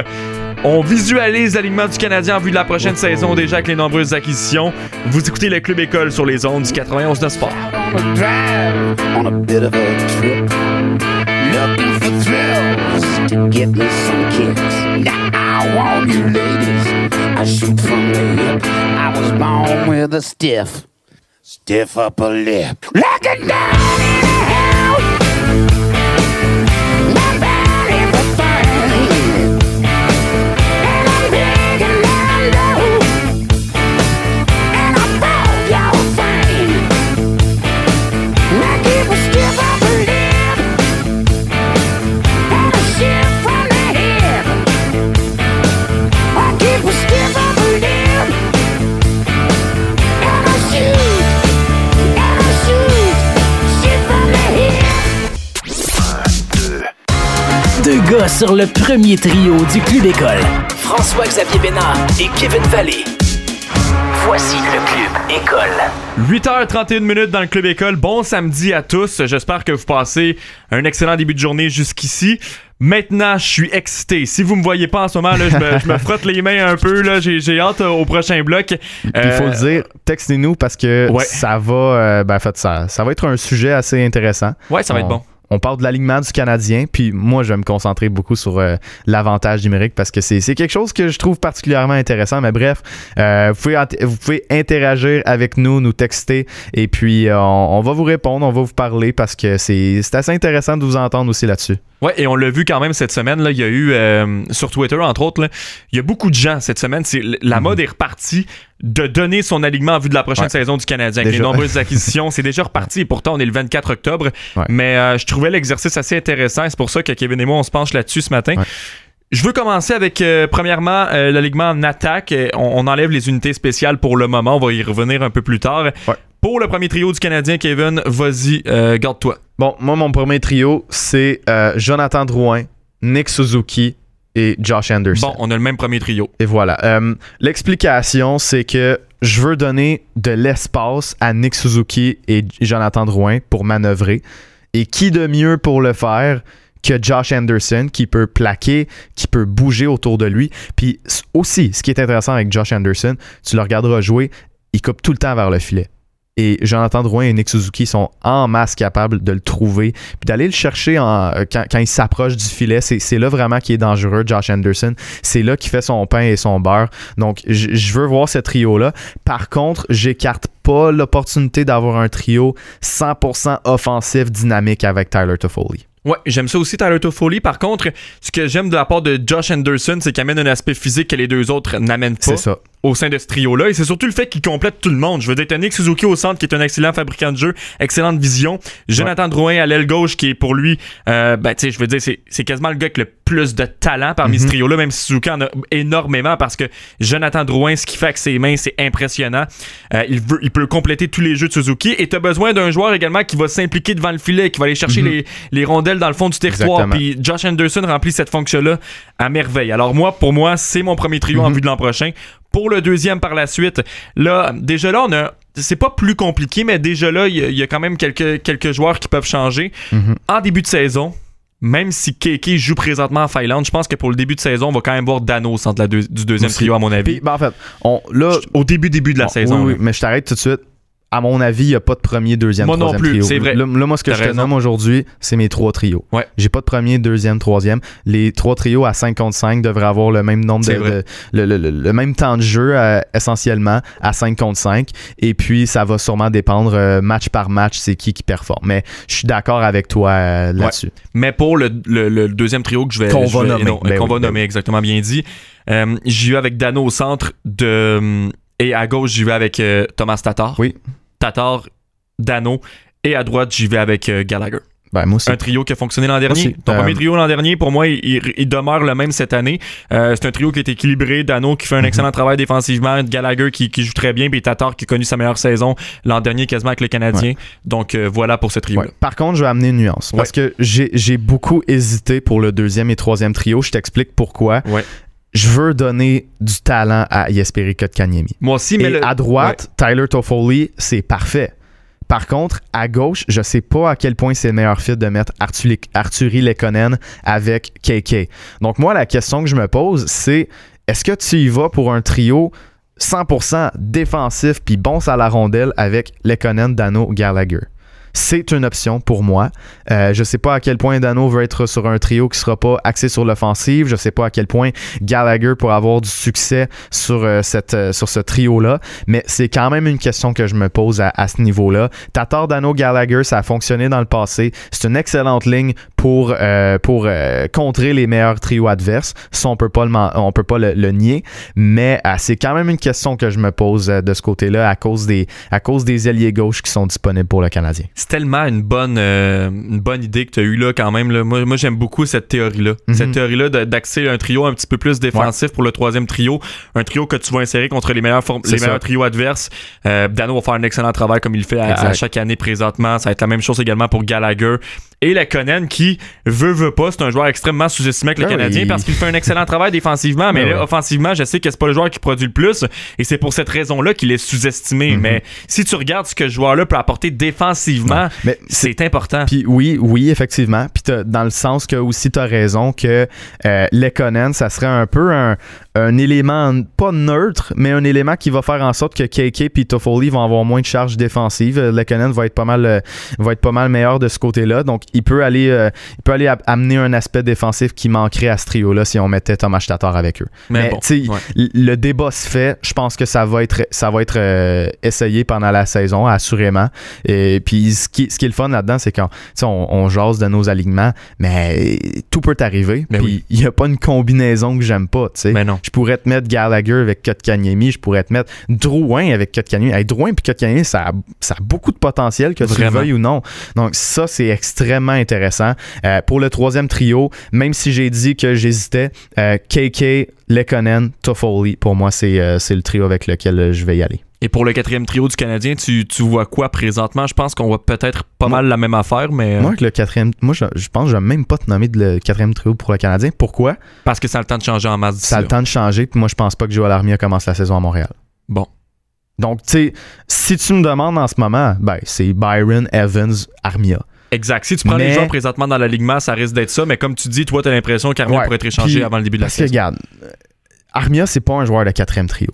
on visualise l'alignement du Canadien en vue de la prochaine saison déjà avec les nombreuses acquisitions. Vous écoutez le Club École sur les ondes du 91 de Sport. to get me some kicks. Now, all you ladies, I shoot from the hip. I was born with a stiff, stiff upper lip. Lock it down! Sur le premier trio du Club École. François-Xavier Bénard et Kevin Vallée. Voici le Club École. 8h31 minutes dans le Club École. Bon samedi à tous. J'espère que vous passez un excellent début de journée jusqu'ici. Maintenant, je suis excité. Si vous me voyez pas en ce moment, là, je, me, frotte les mains un peu. Là, j'ai, hâte euh, au prochain bloc. Il faut le euh, dire, textez-nous parce que ça va, euh, ben, en fait, ça, ça va être un sujet assez intéressant. Ouais, ça va être bon on parle de l'alignement du Canadien, puis moi, je vais me concentrer beaucoup sur euh, l'avantage numérique parce que c'est quelque chose que je trouve particulièrement intéressant. Mais bref, euh, vous, pouvez vous pouvez interagir avec nous, nous texter, et puis euh, on, va vous répondre, on va vous parler parce que c'est assez intéressant de vous entendre aussi là-dessus. Ouais, et on l'a vu quand même cette semaine. Là, il y a eu sur Twitter, entre autres, il y a beaucoup de gens cette semaine. La mhm. mode est repartie de donner son alignement en vue de la prochaine saison du Canadien. Avec les nombreuses acquisitions, c'est déjà reparti. Et pourtant, on est le 24 octobre. Mais euh, je trouvais l'exercice assez intéressant. C'est pour ça que Kevin et moi, on se penche là-dessus ce matin. Je veux commencer avec, euh, premièrement, euh, l'alignement en attaque. On, enlève les unités spéciales pour le moment. On va y revenir un peu plus tard. Pour le premier trio du Canadien, Kevin, vas-y, garde-toi. Bon, moi, mon premier trio, c'est Jonathan Drouin, Nick Suzuki, et Josh Anderson. Bon, on a le même premier trio. Et voilà. Euh, l'explication, c'est que je veux donner de l'espace à Nick Suzuki et Jonathan Drouin pour manœuvrer. Et qui de mieux pour le faire que Josh Anderson qui peut plaquer, qui peut bouger autour de lui. Puis aussi, ce qui est intéressant avec Josh Anderson, tu le regarderas jouer, il coupe tout le temps vers le filet. Et Jonathan Drouin et Nick Suzuki sont en masse capables de le trouver, puis d'aller le chercher en, euh, quand, il s'approche du filet. C'est là vraiment qui est dangereux, Josh Anderson. C'est là qu'il fait son pain et son beurre. Donc, je veux voir ce trio-là. Par contre, j'écarte pas l'opportunité d'avoir un trio 100% offensif dynamique avec Tyler Toffoli. Ouais, j'aime ça aussi Tyler Toffoli. Par contre, ce que j'aime de la part de Josh Anderson, c'est qu'il amène un aspect physique que les deux autres n'amènent pas. C'est ça au sein de ce trio-là. Et c'est surtout le fait qu'il complète tout le monde. Je veux dire, Nick Suzuki au centre, qui est un excellent fabricant de jeu, excellente vision. Jonathan Drouin à l'aile gauche, qui est pour lui, euh, ben, tu sais, je veux dire, c'est quasiment le gars avec le plus de talent parmi ce mhm. trio-là, même si Suzuki en a énormément, parce que Jonathan Drouin, ce qu'il fait avec ses mains, c'est impressionnant. Euh, il, veut, il peut compléter tous les jeux de Suzuki. Et tu as besoin d'un joueur également qui va s'impliquer devant le filet, qui va aller chercher mhm. les, les, rondelles dans le fond du territoire. Puis Josh Anderson remplit cette fonction-là à merveille. Alors moi, pour moi, c'est mon premier trio en mhm. vue de l'an prochain pour le deuxième par la suite. Là, déjà là, on a c'est pas plus compliqué, mais déjà là, il y, a quand même quelques, quelques joueurs qui peuvent changer. Mhm. En début de saison, même si Keke joue présentement en Finlande, je pense que pour le début de saison, on va quand même voir Dano au centre du deuxième Aussi. trio, à mon avis. Puis, ben, en fait, on, là, au début, début de la on- saison. oui, mais je t'arrête tout de suite. À mon avis, il n'y a pas de premier, deuxième, Moi non troisième plus, trio. c'est vrai. Là, là, moi, ce que je te raison. nomme aujourd'hui, c'est mes trois trios. Ouais. J'ai pas de premier, deuxième, troisième. Les trois trios à 5 contre 5 devraient avoir le même nombre de, le, le- le- le même temps de jeu euh, essentiellement à 5 contre 5. Et puis, ça va sûrement dépendre euh, match par match, c'est qui qui performe. Mais je suis d'accord avec toi euh, là-dessus. Mais pour le, deuxième trio que je vais, Qu'on va nommer. non, Ben qu'on oui, va ben nommer, exactement bien dit. J'y vais avec Dano au centre de et à gauche j'y vais avec Thomas Tatar. Oui. Tatar, Dano et à droite j'y vais avec euh, Gallagher. Ben, moi aussi. Un trio qui a fonctionné l'an dernier. Aussi. Ton Euh, premier trio l'an dernier, pour moi, il, demeure le même cette année. Euh, c'est un trio qui est équilibré. Dano qui fait un Mhm. excellent travail défensivement. Gallagher qui, qui joue très bien. Puis Tatar qui a connu sa meilleure saison l'an dernier quasiment avec le Canadien. Donc euh, voilà pour ce. Ouais. Par contre, je vais amener une nuance. Parce que j'ai j'ai beaucoup hésité pour le deuxième et troisième trio. Je t'explique pourquoi. Je veux donner du talent à Jesperi Kotkaniemi. Moi aussi, mais Et le- à droite, Tyler Toffoli, c'est parfait. Par contre, à gauche, je sais pas à quel point c'est le meilleur fit de mettre Arthur, Arturi Lekonen avec KK. Donc moi, la question que je me pose, c'est est-ce que tu y vas pour un trio 100% défensif puis bon à la rondelle avec Lekonen, Dano, Gallagher? C'est une option pour moi. Euh, je sais pas à quel point Dano veut être sur un trio qui sera pas axé sur l'offensive. Je sais pas à quel point Gallagher pourra avoir du succès sur, euh, euh, sur ce trio-là. Mais c'est quand même une question que je me pose à, à ce niveau-là. Tatar, Dano, Gallagher, ça a fonctionné dans le passé. C'est une excellente ligne pour, euh, pour euh, contrer les meilleurs trios adverses. Ça, on peut pas le, on peut pas le, le nier. Mais euh, c'est quand même une question que je me pose euh, de ce côté-là à cause des, à cause des ailiers gauches qui sont disponibles pour le Canadien. c'est tellement une bonne, euh, une bonne idée que tu as eue là quand même. Là. Moi, moi j'aime beaucoup cette théorie-là. Mhm. Cette théorie-là d'axer un trio un petit peu plus défensif pour le troisième trio. Un trio que tu vas insérer contre les meilleurs, les meilleurs trios adverses. Euh, Dano va faire un excellent travail comme il le fait à, à chaque année présentement. Ça va être la même chose également pour Gallagher. Et la Conan qui veut, veut pas, c'est un joueur extrêmement sous-estimé avec le Ah Canadien parce qu'il fait un excellent travail défensivement, mais Ben là, ouais. offensivement, je sais que c'est pas le joueur qui produit le plus et c'est pour cette raison-là qu'il est sous-estimé. Mhm. Mais si tu regardes ce que ce joueur-là peut apporter défensivement, c'est important. Puis oui, oui, effectivement. Puis dans le sens que aussi tu as raison que euh, Lekonen, ça serait un peu un, un élément, pas neutre, mais un élément qui va faire en sorte que KK et Toffoli vont avoir moins de charges défensives. Euh, Lekonen va être pas mal, euh, va être pas mal meilleur de ce côté-là. Donc il peut aller, euh, il peut aller amener un aspect défensif qui manquerait à ce trio-là si on mettait Thomas Tatar avec eux. Mais Mais, bon, ouais. le débat se fait. Je pense que ça va être, ça va être euh, essayé pendant la saison, assurément. Et puis, ce qui, ce qui est le fun là-dedans, c'est quand on, on jase de nos alignements, mais tout peut arriver. Ben Puis, oui. il n'y a pas une combinaison que j'aime pas. tu sais. Mais non. Je pourrais te mettre Gallagher avec Kotkaniemi, je pourrais te mettre Drouin avec Kotkaniemi. Hey, Drouin puis Kotkaniemi, ça a, ça a beaucoup de potentiel, que tu le veuilles ou non. Donc, ça, c'est extrêmement intéressant. Euh, pour le troisième trio, même si j'ai dit que j'hésitais, euh, KK, Lekonen, Toffoli, pour moi, c'est euh, c'est le trio avec lequel je vais y aller. Et pour le quatrième trio du Canadien, tu, tu vois quoi présentement? Je pense qu'on voit peut-être pas Moi- mal la même affaire, mais euh, Moi, avec le quatrième, moi, je, je pense que je vais même pas te nommer de le quatrième trio pour le Canadien. Pourquoi? parce que ça a le temps de changer en masse d'ici Ça a le temps de changer, puis moi, je pense pas que Joel Armia commence la saison à Montréal. Bon. Donc, tu sais, si tu me demandes en ce moment, ben, c'est Byron, Evans, Armia. Exact. Si tu prends les joueurs présentement dans l'alignement, ça risque d'être ça, mais comme tu dis, toi, t'as l'impression qu'Armia Ouais, pourrait être échangé avant le début de la Parce que, saison. regarde, Armia, c'est pas un joueur de quatrième trio.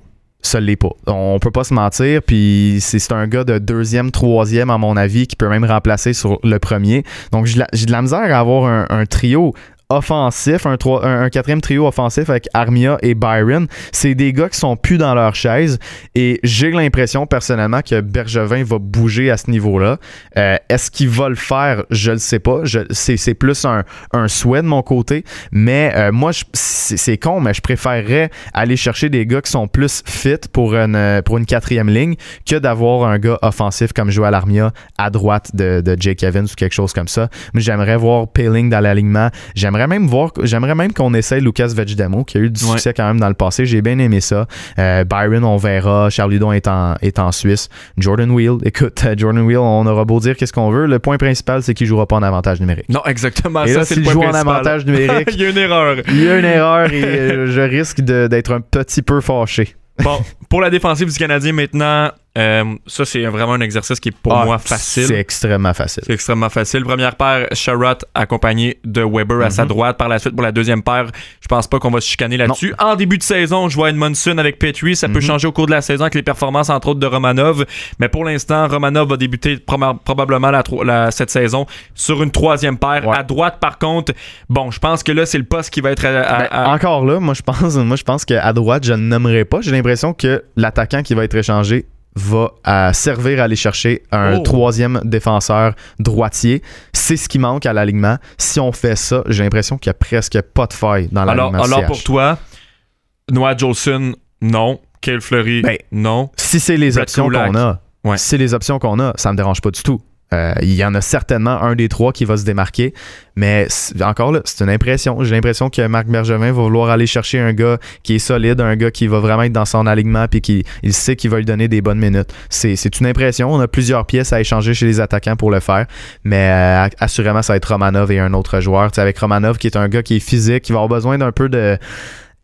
Ça l'est pas. On peut pas se mentir. Puis c'est un gars de deuxième, troisième, à mon avis, qui peut même remplacer sur le premier. Donc j'ai de la- misère à avoir un trio offensif, un, trois- un, quatrième trio offensif avec Armia et Byron. C'est des gars qui sont plus dans leur chaise. Et j'ai l'impression personnellement que Bergevin va bouger à ce niveau-là. Euh, Est-ce qu'il va le faire? Je le sais pas. C'est plus un, un souhait de mon côté. Mais euh, moi, c'est con, mais je préférerais aller chercher des gars qui sont plus fit pour une, pour une quatrième ligne que d'avoir un gars offensif comme Joel Armia à droite de, de Jake Evans ou quelque chose comme ça. Mais j'aimerais voir Paling dans l'alignement. J'aimerais même voir, j'aimerais même qu'on essaye Lucas Vegdemo, qui a eu du Ouais. succès quand même dans le passé. J'ai bien aimé ça. Euh, Byron, on verra. Charludon est en, est en Suisse. Jordan Wheel, écoute, euh, Jordan Wheel, on aura beau dire qu'est-ce qu'on veut. Le point principal, c'est qu'il jouera pas en avantage numérique. Non, exactement. Et ça, là, s'il joue en avantage numérique, Il y a une erreur. il y a une erreur et euh, je risque de- d'être un petit peu fâché. Bon, pour la défensive du Canadien maintenant, Euh, ça, c'est vraiment un exercice qui est pour Ah, moi facile. C'est extrêmement facile. C'est extrêmement facile. Première paire, Sherrod accompagné de Weber à sa Mhm. droite. Par la suite, pour la deuxième paire, je pense pas qu'on va se chicaner là-dessus. En début de saison, je vois Edmondson avec Petrie. Ça peut Mhm. changer au cours de la saison avec les performances, entre autres, de Romanov. Mais pour l'instant, Romanov va débuter proba- probablement la, tro- la- cette saison sur une troisième paire. Ouais. À droite, par contre, bon, je pense que là, c'est le poste qui va être à- à- Ben, à- Encore là, moi je pense, moi je pense qu'à droite, je ne nommerai pas. J'ai l'impression que l'attaquant qui va être échangé va euh, servir à aller chercher un Oh. troisième défenseur droitier. C'est ce qui manque à l'alignement. Si on fait ça, j'ai l'impression qu'il n'y a presque pas de faille dans Alors, l'alignement. alors CH. pour toi, Noah Jolson, non. Kale Fleury, Ben, non. Si c'est les Brett options qu'on a, Ouais. si c'est les options qu'on a, ça me dérange pas du tout. Euh, Il y en a certainement un des trois qui va se démarquer, mais encore là, c'est une impression. J'ai l'impression que Marc Bergevin va vouloir aller chercher un gars qui est solide, un gars qui va vraiment être dans son alignement puis qui sait qu'il va lui donner des bonnes minutes. C'est une impression. On a plusieurs pièces à échanger chez les attaquants pour le faire, mais euh, assurément, ça va être Romanov et un autre joueur. Tu sais, avec Romanov qui est un gars qui est physique, qui va avoir besoin d'un peu de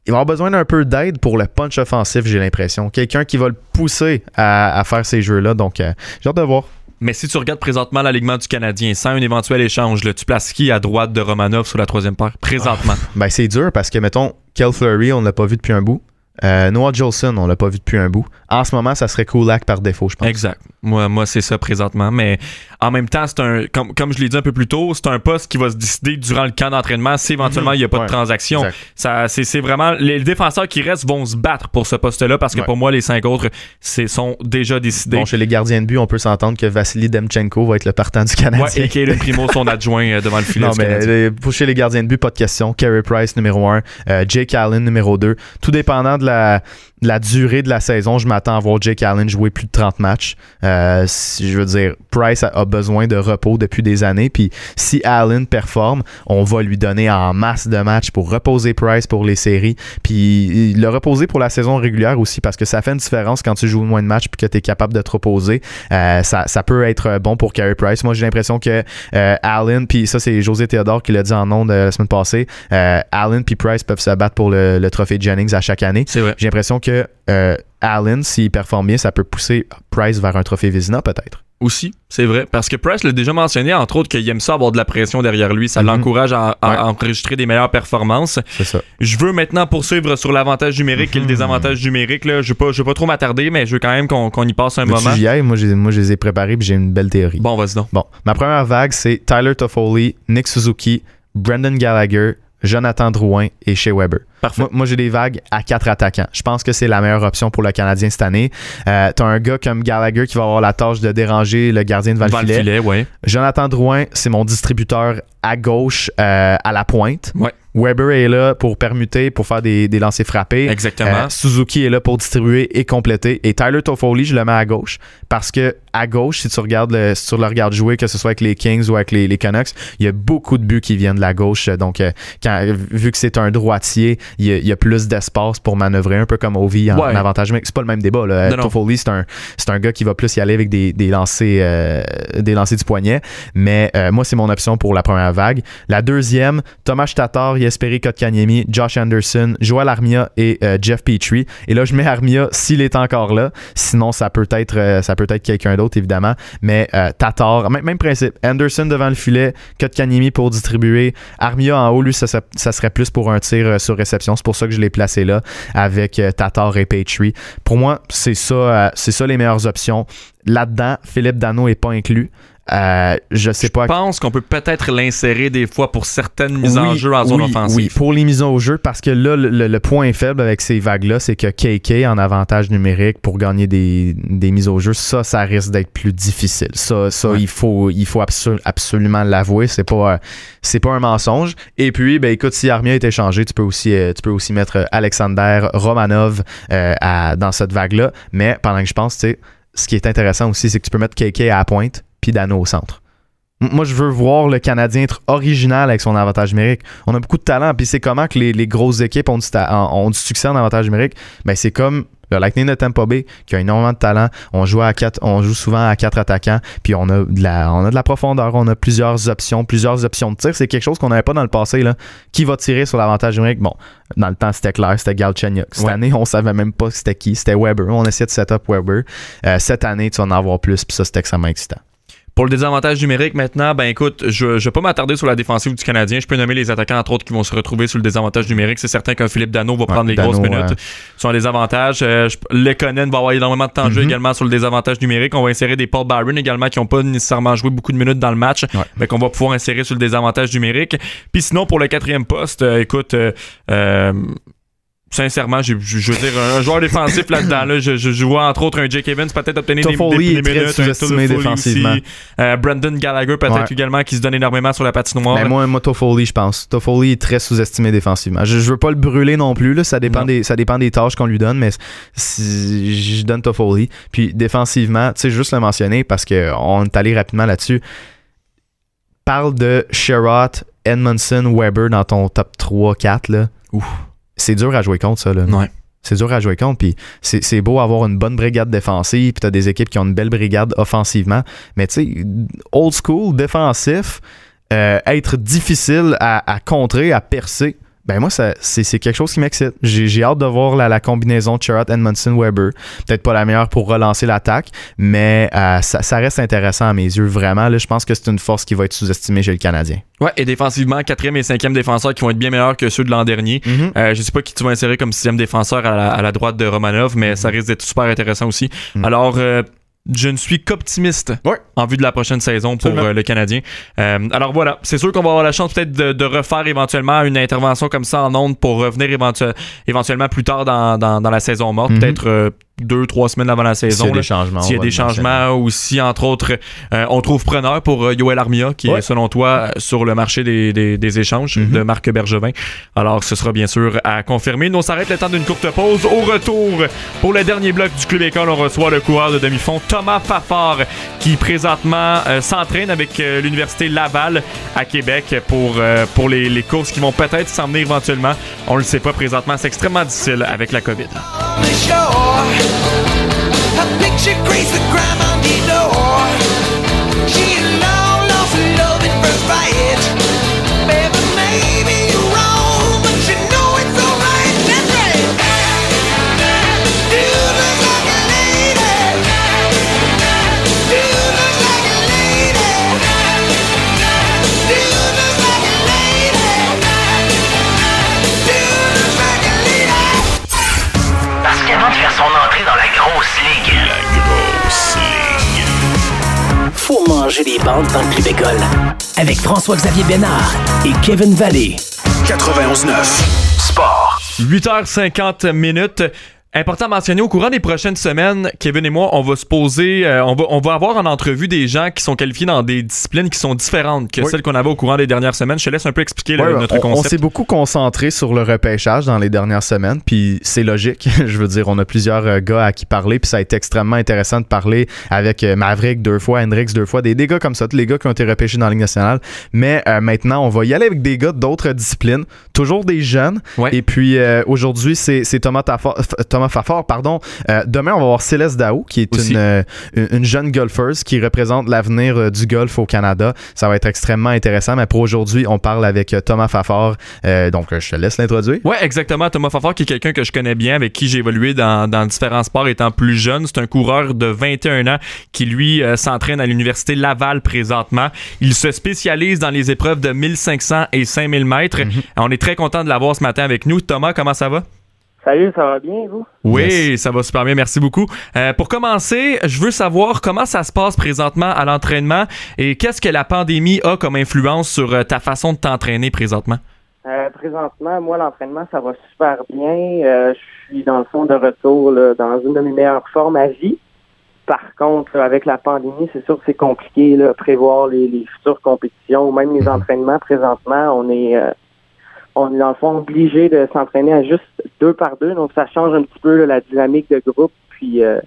il va avoir besoin d'un peu d'aide pour le punch offensif, j'ai l'impression. Quelqu'un qui va le pousser à, à faire ces jeux-là. Donc, euh, j'ai hâte de voir. Mais si tu regardes présentement l'alignement du Canadien sans un éventuel échange, tu places qui à droite de Romanov sur la troisième paire présentement? Ben, c'est dur parce que, mettons, Kel Fleury, on l'a pas vu depuis un bout. Euh, Noah Jolson, on l'a pas vu depuis un bout. En ce moment, ça serait Kulak par défaut, je pense. Exact. Moi, moi c'est ça présentement. Mais en même temps, c'est un comme, comme je l'ai dit un peu plus tôt, c'est un poste qui va se décider durant le camp d'entraînement si éventuellement il n'y a pas Ouais. de transaction. C'est, vraiment les défenseurs qui restent vont se battre pour ce poste-là parce que Ouais. pour moi, les cinq autres c'est, sont déjà décidés. Bon, chez les gardiens de but, on peut s'entendre que Vassili Demchenko va être le partant du Canadien. ouais, et Kaden Primo, son adjoint euh, devant le filet. Non, du mais Canadien. euh, pour chez les gardiens de but, pas de question. Carey Price, numéro 1. Jake Allen, numéro 2. Tout dépendant de de la durée de la saison, je m'attends à voir Jake Allen jouer plus de 30 matchs. Euh, si- je veux dire, Price a, a besoin de repos depuis des années. Puis si Allen performe, on va lui donner en masse de matchs pour reposer Price pour les séries. Puis le reposer pour la saison régulière aussi, parce que ça fait une différence quand tu joues moins de matchs puis que tu es capable de te reposer. Euh, ça, ça peut être bon pour Carey Price. Moi, j'ai l'impression que euh, Allen, puis ça, c'est José Théodore qui l'a dit en ondes euh, la semaine passée. Euh, Allen puis Price peuvent se battre pour le, le trophée Jennings à chaque année. J'ai l'impression que euh, Allen, s'il performe bien, ça peut pousser Price vers un trophée Vizina, peut-être. Aussi, c'est vrai. Parce que Price l'a déjà mentionné, entre autres, qu'il aime ça avoir de la pression derrière lui. Ça Mhm. l'encourage à, à Ouais. enregistrer des meilleures performances. C'est ça. Je veux maintenant poursuivre sur l'avantage numérique et le Mhm. désavantage numérique. Là. Je ne veux, pas- je veux pas trop m'attarder, mais je veux quand même qu'on y passe un Veux-tu moment. j'y aille? Moi, moi, je les ai préparés puis j'ai une belle théorie. Bon, vas-y donc. Bon, ma première vague, c'est Tyler Toffoli, Nick Suzuki, Brendan Gallagher, Jonathan Drouin et Shea Weber. Parfait. Moi, moi, j'ai des vagues à quatre attaquants. Je pense que c'est la meilleure option pour le Canadien cette année. Euh, T'as un gars comme Gallagher qui va avoir la tâche de déranger le gardien devant Devant le le filet. filet, ouais. Jonathan Drouin, c'est mon distributeur à gauche euh, à la pointe. Ouais. Weber est là pour permuter, pour faire des, des lancers frappés. Exactement. Euh, Suzuki est là pour distribuer et compléter. Et Tyler Toffoli, je le mets à gauche parce que à gauche, si tu regardes le, si tu le regardes jouer, que ce soit avec les Kings ou avec les, les Canucks, il y a beaucoup de buts qui viennent de la gauche. Donc, euh, quand, vu que c'est un droitier, il y a, il y a plus d'espace pour manœuvrer, un peu comme Ovi en, Ouais. en avantage. Mais c'est pas le même débat. Là. Toffoli, c'est un, c'est un gars qui va plus y aller avec des, des lancers, euh, des lancers du poignet. Mais euh, moi, c'est mon option pour la première vague. La deuxième, Thomas Tatar, Jesperi Kotkaniemi, Josh Anderson, Joel Armia et euh, Jeff Petrie. Et là, je mets Armia s'il est encore là. Sinon, ça peut être, ça peut être quelqu'un d'autre, évidemment. Mais Tatar, même, même principe. Anderson devant le filet, Kotkaniemi pour distribuer. Armia en haut, lui, ça, ça- ça serait plus pour un tir sur réception. C'est pour ça que je l'ai placé là avec euh, Tatar et Petrie. Pour moi, c'est ça, euh, c'est ça les meilleures options. Là-dedans, Philippe Dano est pas inclus. Euh, je sais pas Je pense qu'on peut peut-être l'insérer des fois pour certaines mises en jeu en zone oui, offensive. Oui, pour les mises au jeu, parce que là, le, le- le point faible avec ces vagues-là, c'est que KK en avantage numérique pour gagner des, des mises au jeu, ça, ça risque d'être plus difficile. Ça, ça Ouais. il faut, il faut absolu- absolument l'avouer. C'est pas, c'est pas un mensonge. Et puis, ben écoute, si Armia est échangé, tu peux aussi, euh, tu peux aussi mettre Alexander Romanov euh, à- dans cette vague-là. Mais pendant que je pense, tu sais, ce qui est intéressant aussi, c'est que tu peux mettre KK à la pointe, puis Dano au centre. Moi, je veux voir le Canadien être original avec son avantage numérique. On a beaucoup de talent, puis c'est comment que les, les grosses équipes ont du, ta- ont du succès en avantage numérique? Ben, c'est comme Le Lightning de Tampa Bay, qui a énormément de talent, on joue, à quatre, on joue souvent à quatre attaquants, puis on a, de la, on a de la profondeur, on a plusieurs options, plusieurs options de tir. C'est quelque chose qu'on n'avait pas dans le passé. Là. Qui va tirer sur l'avantage numérique? Bon, dans le temps, c'était clair, c'était Galchenyuk. Cette année, on savait même pas c'était qui. C'était Weber. On essayait de set up Weber. Euh, cette année, tu vas en avoir plus, puis ça, c'était extrêmement excitant. Pour le désavantage numérique maintenant, ben écoute, je ne vais pas m'attarder sur la défensive du Canadien. Je peux nommer les attaquants, entre autres, qui vont se retrouver sur le désavantage numérique. C'est certain qu'un Philippe Dano va prendre les grosses minutes sur un désavantage. Euh, Lekonen va avoir énormément de temps de jeu mm-hmm. également sur le désavantage numérique. On va insérer des Paul Byron également qui n'ont pas nécessairement joué beaucoup de minutes dans le match, mais qu'on va pouvoir insérer sur le désavantage numérique. Puis sinon, pour le quatrième poste, euh, écoute, euh, euh sincèrement, je, veux dire, un, joueur défensif là-dedans. Là, je, je, vois entre autres un Jake Evans peut-être obtenir des, des, des minutes. sous-estimé défensivement. Euh, Brandon Gallagher peut-être également qui se donne énormément sur la patinoire. Mais moi, moi Toffoli, je pense. Toffoli est très sous-estimé défensivement. Je, je veux pas le brûler non plus. Là. Ça, dépend des, ça dépend des tâches qu'on lui donne, mais si, je donne Toffoli. Puis défensivement, tu sais, juste le mentionner parce qu'on est allé rapidement là-dessus. Parle de Sherrod, Edmondson, Weber dans ton top 3-4. Là. Ouf c'est dur à jouer contre, ça. Là. C'est dur à jouer contre. Puis c'est beau avoir une bonne brigade défensive. Puis t'as des équipes qui ont une belle brigade offensivement. Mais tu sais, old school, défensif, euh, être difficile à, à, contrer, à percer, ben moi, c'est quelque chose qui m'excite. J'ai hâte de voir la, combinaison Charrot Edmondson Weber. Peut-être pas la meilleure pour relancer l'attaque, mais euh, ça, reste intéressant à mes yeux. Vraiment, là, je pense que c'est une force qui va être sous-estimée chez le Canadien. Ouais, et défensivement, quatrième et cinquième défenseurs qui vont être bien meilleurs que ceux de l'an dernier. Mm-hmm. Euh, je sais pas qui tu vas insérer comme sixième défenseur à la, droite de Romanov, mais ça mm-hmm. risque d'être super intéressant aussi. Mm. Alors, euh, je ne suis qu'optimiste en vue de la prochaine saison pour euh, le Canadien. Euh, alors voilà, c'est sûr qu'on va avoir la chance peut-être de, refaire éventuellement une intervention comme ça en ondes pour revenir éventuellement plus tard dans, dans, la saison morte. Mm-hmm. Peut-être euh, deux, trois semaines avant la saison. S'il y a des changements. S'il y a des changements aussi, entre autres, euh, on trouve preneur pour euh, Yoel Armia, qui est, selon toi, sur le marché des, des, échanges de Marc Bergevin. Alors, ce sera bien sûr à confirmer. Nous, on s'arrête le temps d'une courte pause. Au retour, pour le dernier bloc du Club École, on reçoit le coureur de demi-fond Thomas Fafard, qui présentement euh, s'entraîne avec l'Université Laval à Québec pour, pour les, les courses qui vont peut-être s'en venir éventuellement. On le sait pas présentement. C'est extrêmement difficile avec la COVID. A picture graced the grime on the Faut manger des bandes dans le club école. Avec François-Xavier Bénard et Kevin Vallée. 91.9 Sport. 8h50 minutes. Important à mentionner, au courant des prochaines semaines, Kevin et moi, on va se poser, euh, on, va, on va avoir en entrevue des gens qui sont qualifiés dans des disciplines qui sont différentes que celles qu'on avait au courant des dernières semaines. Je te laisse un peu expliquer notre concept. On s'est beaucoup concentré sur le repêchage dans les dernières semaines, puis c'est logique. Je veux dire, on a plusieurs euh, gars à qui parler, puis ça a été extrêmement intéressant de parler avec euh, Maverick deux fois, Hendrix deux fois, des, des gars comme ça, tous les gars qui ont été repêchés dans la Ligue nationale. Mais maintenant, on va y aller avec des gars d'autres disciplines, toujours des jeunes. Et puis aujourd'hui, c'est Thomas, Thomas Fafard, pardon. Euh, demain, on va voir Céleste Daou, qui est euh, une, une, jeune golfeuse qui représente l'avenir euh, du golf au Canada. Ça va être extrêmement intéressant. Mais pour aujourd'hui, on parle avec Thomas Fafard. donc, je te laisse l'introduire. Oui, exactement. Thomas Fafard, qui est quelqu'un que je connais bien, avec qui j'ai évolué dans, dans, différents sports étant plus jeune. C'est un coureur de 21 ans qui, lui, s'entraîne à l'Université Laval présentement. Il se spécialise dans les épreuves de 1500 et 5000 mètres. Mm-hmm. On est très content de l'avoir ce matin avec nous. Thomas, comment ça va? Salut, ça va bien, vous? Oui, ça va super bien, merci beaucoup. Euh, pour commencer, je veux savoir comment ça se passe présentement à l'entraînement et qu'est-ce que la pandémie a comme influence sur euh, ta façon de t'entraîner présentement? Euh, présentement, moi, l'entraînement, ça va super bien. je suis dans le fond de retour dans une de mes meilleures formes à vie. Par contre, avec la pandémie, c'est sûr que c'est compliqué de prévoir les, les, futures compétitions ou même les mhm. entraînements. Présentement, on est on est dans le fond obligé de s'entraîner à juste deux par deux. Donc ça change un petit peu la dynamique de groupe puis euh,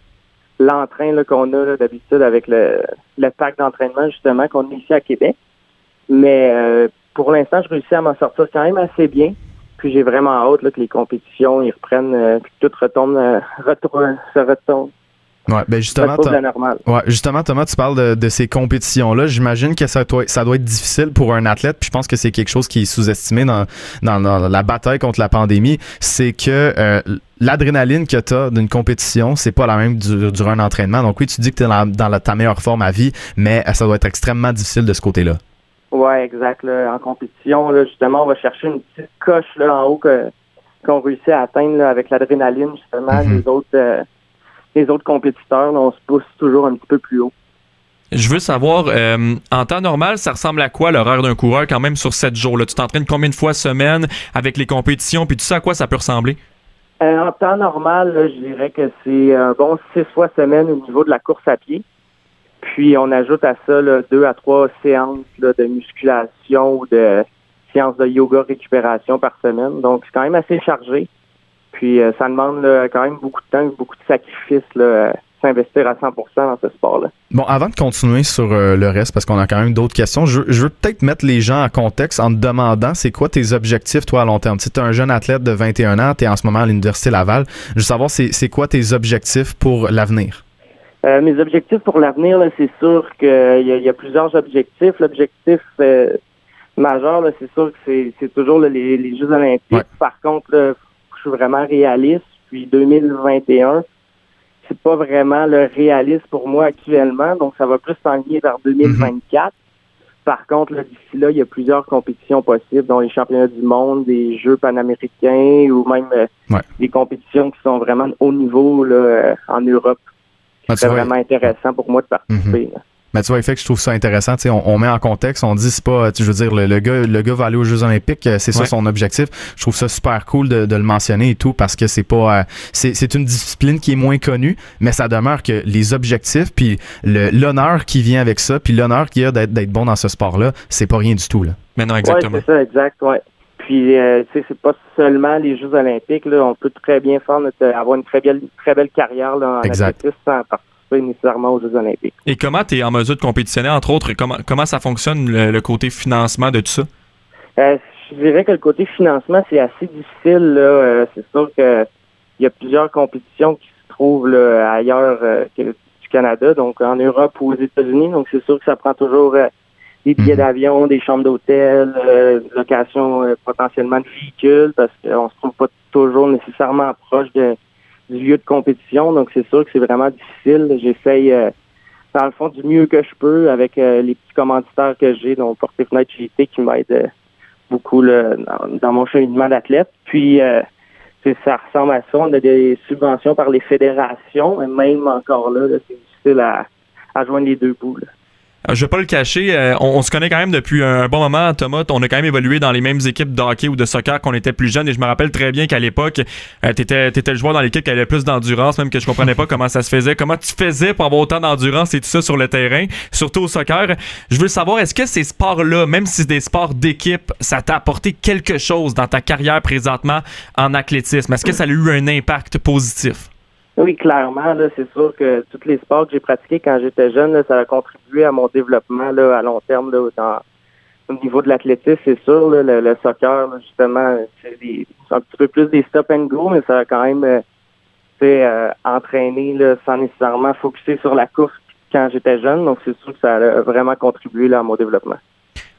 l'entrain qu'on a d'habitude avec le, le pack d'entraînement justement qu'on a ici à Québec. Mais euh, pour l'instant, je réussis à m'en sortir quand même assez bien. Puis j'ai vraiment hâte que les compétitions ils reprennent, euh, que tout retombe, euh, se retombe. Ouais, ben justement, ouais, justement, Thomas, tu parles de, ces compétitions-là. J'imagine que ça doit, ça doit être difficile pour un athlète. Puis je pense que c'est quelque chose qui est sous-estimé dans, dans, la bataille contre la pandémie. C'est que euh, l'adrénaline que tu as d'une compétition, c'est pas la même durant un entraînement. Donc oui, tu dis que tu es dans, dans ta meilleure forme à vie, mais ça doit être extrêmement difficile de ce côté-là. Ouais, exact. En compétition, justement, on va chercher une petite coche là, en haut qu'on réussit à atteindre avec l'adrénaline, justement. Mm-hmm. Les autres euh, les autres compétiteurs, on se pousse toujours un petit peu plus haut. Je veux savoir, euh, en temps normal, ça ressemble à quoi l'horaire d'un coureur quand même sur sept jours? Là? Tu t'entraînes combien de fois semaine avec les compétitions, puis tu sais à quoi ça peut ressembler? Euh, en temps normal, je dirais que c'est un bon six fois semaine au niveau de la course à pied. Puis on ajoute à ça deux à trois séances de musculation ou de séances de yoga récupération par semaine. Donc c'est quand même assez chargé. Puis euh, ça demande quand même beaucoup de temps, beaucoup de sacrifices, là, s'investir à 100% dans ce sport-là. Bon, avant de continuer sur euh, le reste, parce qu'on a quand même d'autres questions, je, veux peut-être mettre les gens en contexte en te demandant c'est quoi tes objectifs, toi, à long terme? Tu es un jeune athlète de 21 ans, tu es en ce moment à l'Université Laval. Je veux savoir, c'est quoi tes objectifs pour l'avenir? Euh, mes objectifs pour l'avenir, c'est sûr qu'il y, y, a plusieurs objectifs. L'objectif majeur, c'est sûr que c'est toujours les, Jeux olympiques. Par contre, vraiment réaliste. Puis 2021, c'est pas vraiment le réaliste pour moi actuellement, donc ça va plus s'enligner vers 2024. Par contre, d'ici là, il y a plusieurs compétitions possibles, dont les championnats du monde, des Jeux panaméricains ou même euh, des compétitions qui sont vraiment haut niveau là, euh, en Europe. Ah, c'est vraiment intéressant pour moi de participer. Mhm. Mais tu vois, fait que je trouve ça intéressant. On, on met en contexte, on dit c'est pas, je veux dire, le, gars, le gars va aller aux Jeux Olympiques, euh, c'est ça son objectif. Je trouve ça super cool de, le mentionner et tout parce que c'est pas, euh, c'est une discipline qui est moins connue, mais ça demeure que les objectifs puis l'honneur qui vient avec ça, puis l'honneur qu'il y a d'être bon dans ce sport-là, c'est pas rien du tout là. Mais non, exactement. c'est ça, exact, ouais. Puis, euh, tu sais, c'est pas seulement les Jeux olympiques. Là, on peut très bien faire avoir une très belle, très belle carrière là, en athlétisme sans nécessairement aux Jeux olympiques. Et comment tu es en mesure de compétitionner, entre autres? Comment, comment ça fonctionne, le, côté financement de tout ça? Euh, je dirais que le côté financement, c'est assez difficile. Euh, c'est sûr qu'il y a plusieurs compétitions qui se trouvent ailleurs euh, que du Canada, donc en Europe ou aux États-Unis. Donc, c'est sûr que ça prend toujours des billets mhm. d'avion, des chambres d'hôtel, location potentiellement de véhicules, parce qu'on se trouve pas toujours nécessairement proche de du lieu de compétition. Donc, c'est sûr que c'est vraiment difficile. J'essaye, euh, dans le fond, du mieux que je peux avec euh, les petits commanditaires que j'ai, dont Porte Fenêtre GT qui m'aide euh, beaucoup dans, mon cheminement d'athlète. Puis, ça ressemble à ça. On a des subventions par les fédérations, mais même encore là, c'est difficile à, à joindre les deux bouts. Euh, je vais pas le cacher, euh, on, se connaît quand même depuis un bon moment, Thomas. On a quand même évolué dans les mêmes équipes de hockey ou de soccer qu'on était plus jeunes. Et je me rappelle très bien qu'à l'époque, euh, tu étais, le joueur dans l'équipe qui avait plus d'endurance, même que je comprenais pas comment ça se faisait. Comment tu faisais pour avoir autant d'endurance et tout ça sur le terrain, surtout au soccer. Je veux savoir, est-ce que ces sports-là, même si c'est des sports d'équipe, ça t'a apporté quelque chose dans ta carrière présentement en athlétisme? Est-ce que ça a eu un impact positif? Oui, clairement, là, c'est sûr que tous les sports que j'ai pratiqués quand j'étais jeune, ça a contribué à mon développement là, à long terme là, au niveau de l'athlétisme, c'est sûr. Là, le, soccer, justement, c'est un petit peu plus des stop and go, mais ça a quand même euh, euh, entraîné là, sans nécessairement focuser sur la course quand j'étais jeune. Donc c'est sûr que ça a vraiment contribué là, à mon développement.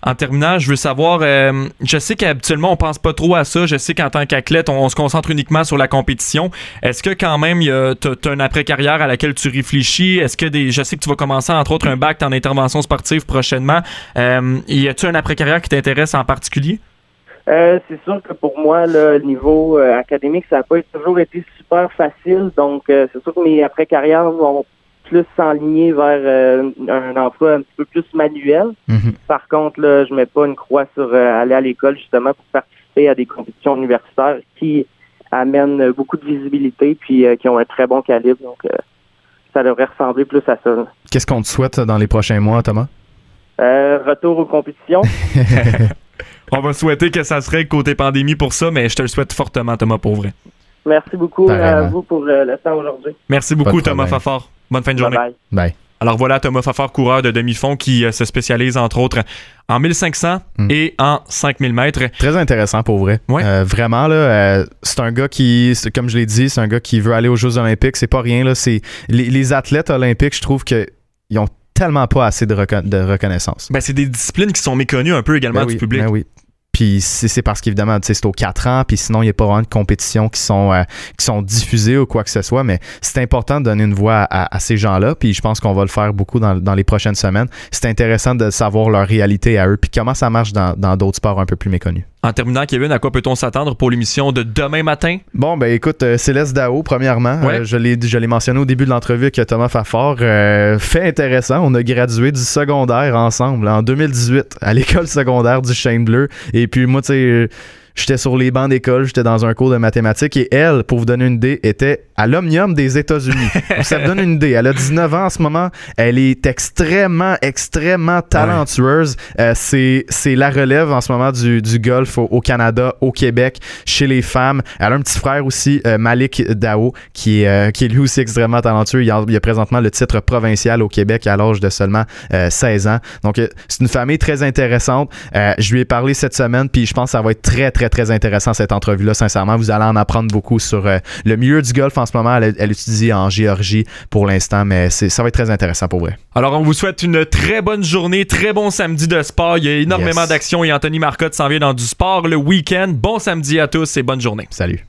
En terminant, je veux savoir, euh, je sais qu'habituellement on pense pas trop à ça. Je sais qu'en tant qu'athlète, on, se concentre uniquement sur la compétition. Est-ce que quand même, tu as, une après-carrière à laquelle tu réfléchis? Est-ce que des, je sais que tu vas commencer entre autres un bac en intervention sportive prochainement. Euh, y a-tu une après-carrière qui t'intéresse en particulier? Euh, c'est sûr que pour moi, le niveau euh, académique, ça n'a pas toujours été super facile. Donc, c'est sûr que mes après-carrières vont plus s'enligner vers euh, un emploi un petit peu plus manuel. Mhm. Par contre, là, je mets pas une croix sur euh, aller à l'école justement pour participer à des compétitions universitaires qui amènent beaucoup de visibilité puis euh, qui ont un très bon calibre. Donc, ça devrait ressembler plus à ça. Qu'est-ce qu'on te souhaite dans les prochains mois, Thomas? retour aux compétitions. On va souhaiter que ça serait côté pandémie pour ça, mais je te le souhaite fortement, Thomas, pour vrai. Merci beaucoup à vous pour le temps aujourd'hui. Merci beaucoup, Thomas Fafard. Bonne fin de journée. bye. Alors voilà Thomas Fafard, coureur de demi-fond qui se spécialise entre autres en 1500 hmm. et en 5000 mètres. Très intéressant pour vrai. vraiment, là, c'est un gars qui, comme je l'ai dit, c'est un gars qui veut aller aux Jeux olympiques. C'est pas rien. Là, c'est, les, athlètes olympiques, je trouve qu'ils ont tellement pas assez de, reconnaissance. Ben, c'est des disciplines qui sont méconnues un peu également ben du public. Ben oui. Puis c'est parce qu'évidemment, c'est aux 4 ans, puis sinon, il n'y a pas vraiment de compétitions qui sont, euh, qui sont diffusées ou quoi que ce soit. Mais c'est important de donner une voix à, ces gens-là, puis je pense qu'on va le faire beaucoup dans, dans les prochaines semaines. C'est intéressant de savoir leur réalité à eux, puis comment ça marche dans d'autres sports un peu plus méconnus. En terminant, Kevin, à quoi peut-on s'attendre pour l'émission de demain matin? Bon, ben écoute, euh, Céleste Dao, premièrement, euh, je l'ai mentionné au début de l'entrevue avec Thomas Fafard. Euh, fait intéressant, on a gradué du secondaire ensemble en 2018 à l'école secondaire du Chêne Bleu. Et puis moi, tu sais J'étais sur les bancs d'école, j'étais dans un cours de mathématiques et elle, pour vous donner une idée, était à l'Omnium des États-Unis. ça vous donne une idée. Elle a 19 ans en ce moment. Elle est extrêmement, extrêmement talentueuse. Euh, c'est, c'est la relève en ce moment du, du golf au, Canada, au Québec, chez les femmes. Elle a un petit frère aussi, euh, Malik Dao, qui est, euh, qui est lui aussi extrêmement talentueux. Il a, il a, présentement le titre provincial au Québec à l'âge de seulement 16 ans. Donc, c'est une famille très intéressante. je lui ai parlé cette semaine, puis je pense que ça va être très, très très, intéressant cette entrevue-là, sincèrement. Vous allez en apprendre beaucoup sur euh, le milieu du golf en ce moment. Elle, elle étudie en Géorgie pour l'instant, mais ça va être très intéressant pour vrai. Alors, on vous souhaite une très bonne journée, très bon samedi de sport. Il y a énormément d'actions et Anthony Marcotte s'en vient dans du sport le week-end. Bon samedi à tous et bonne journée. Salut.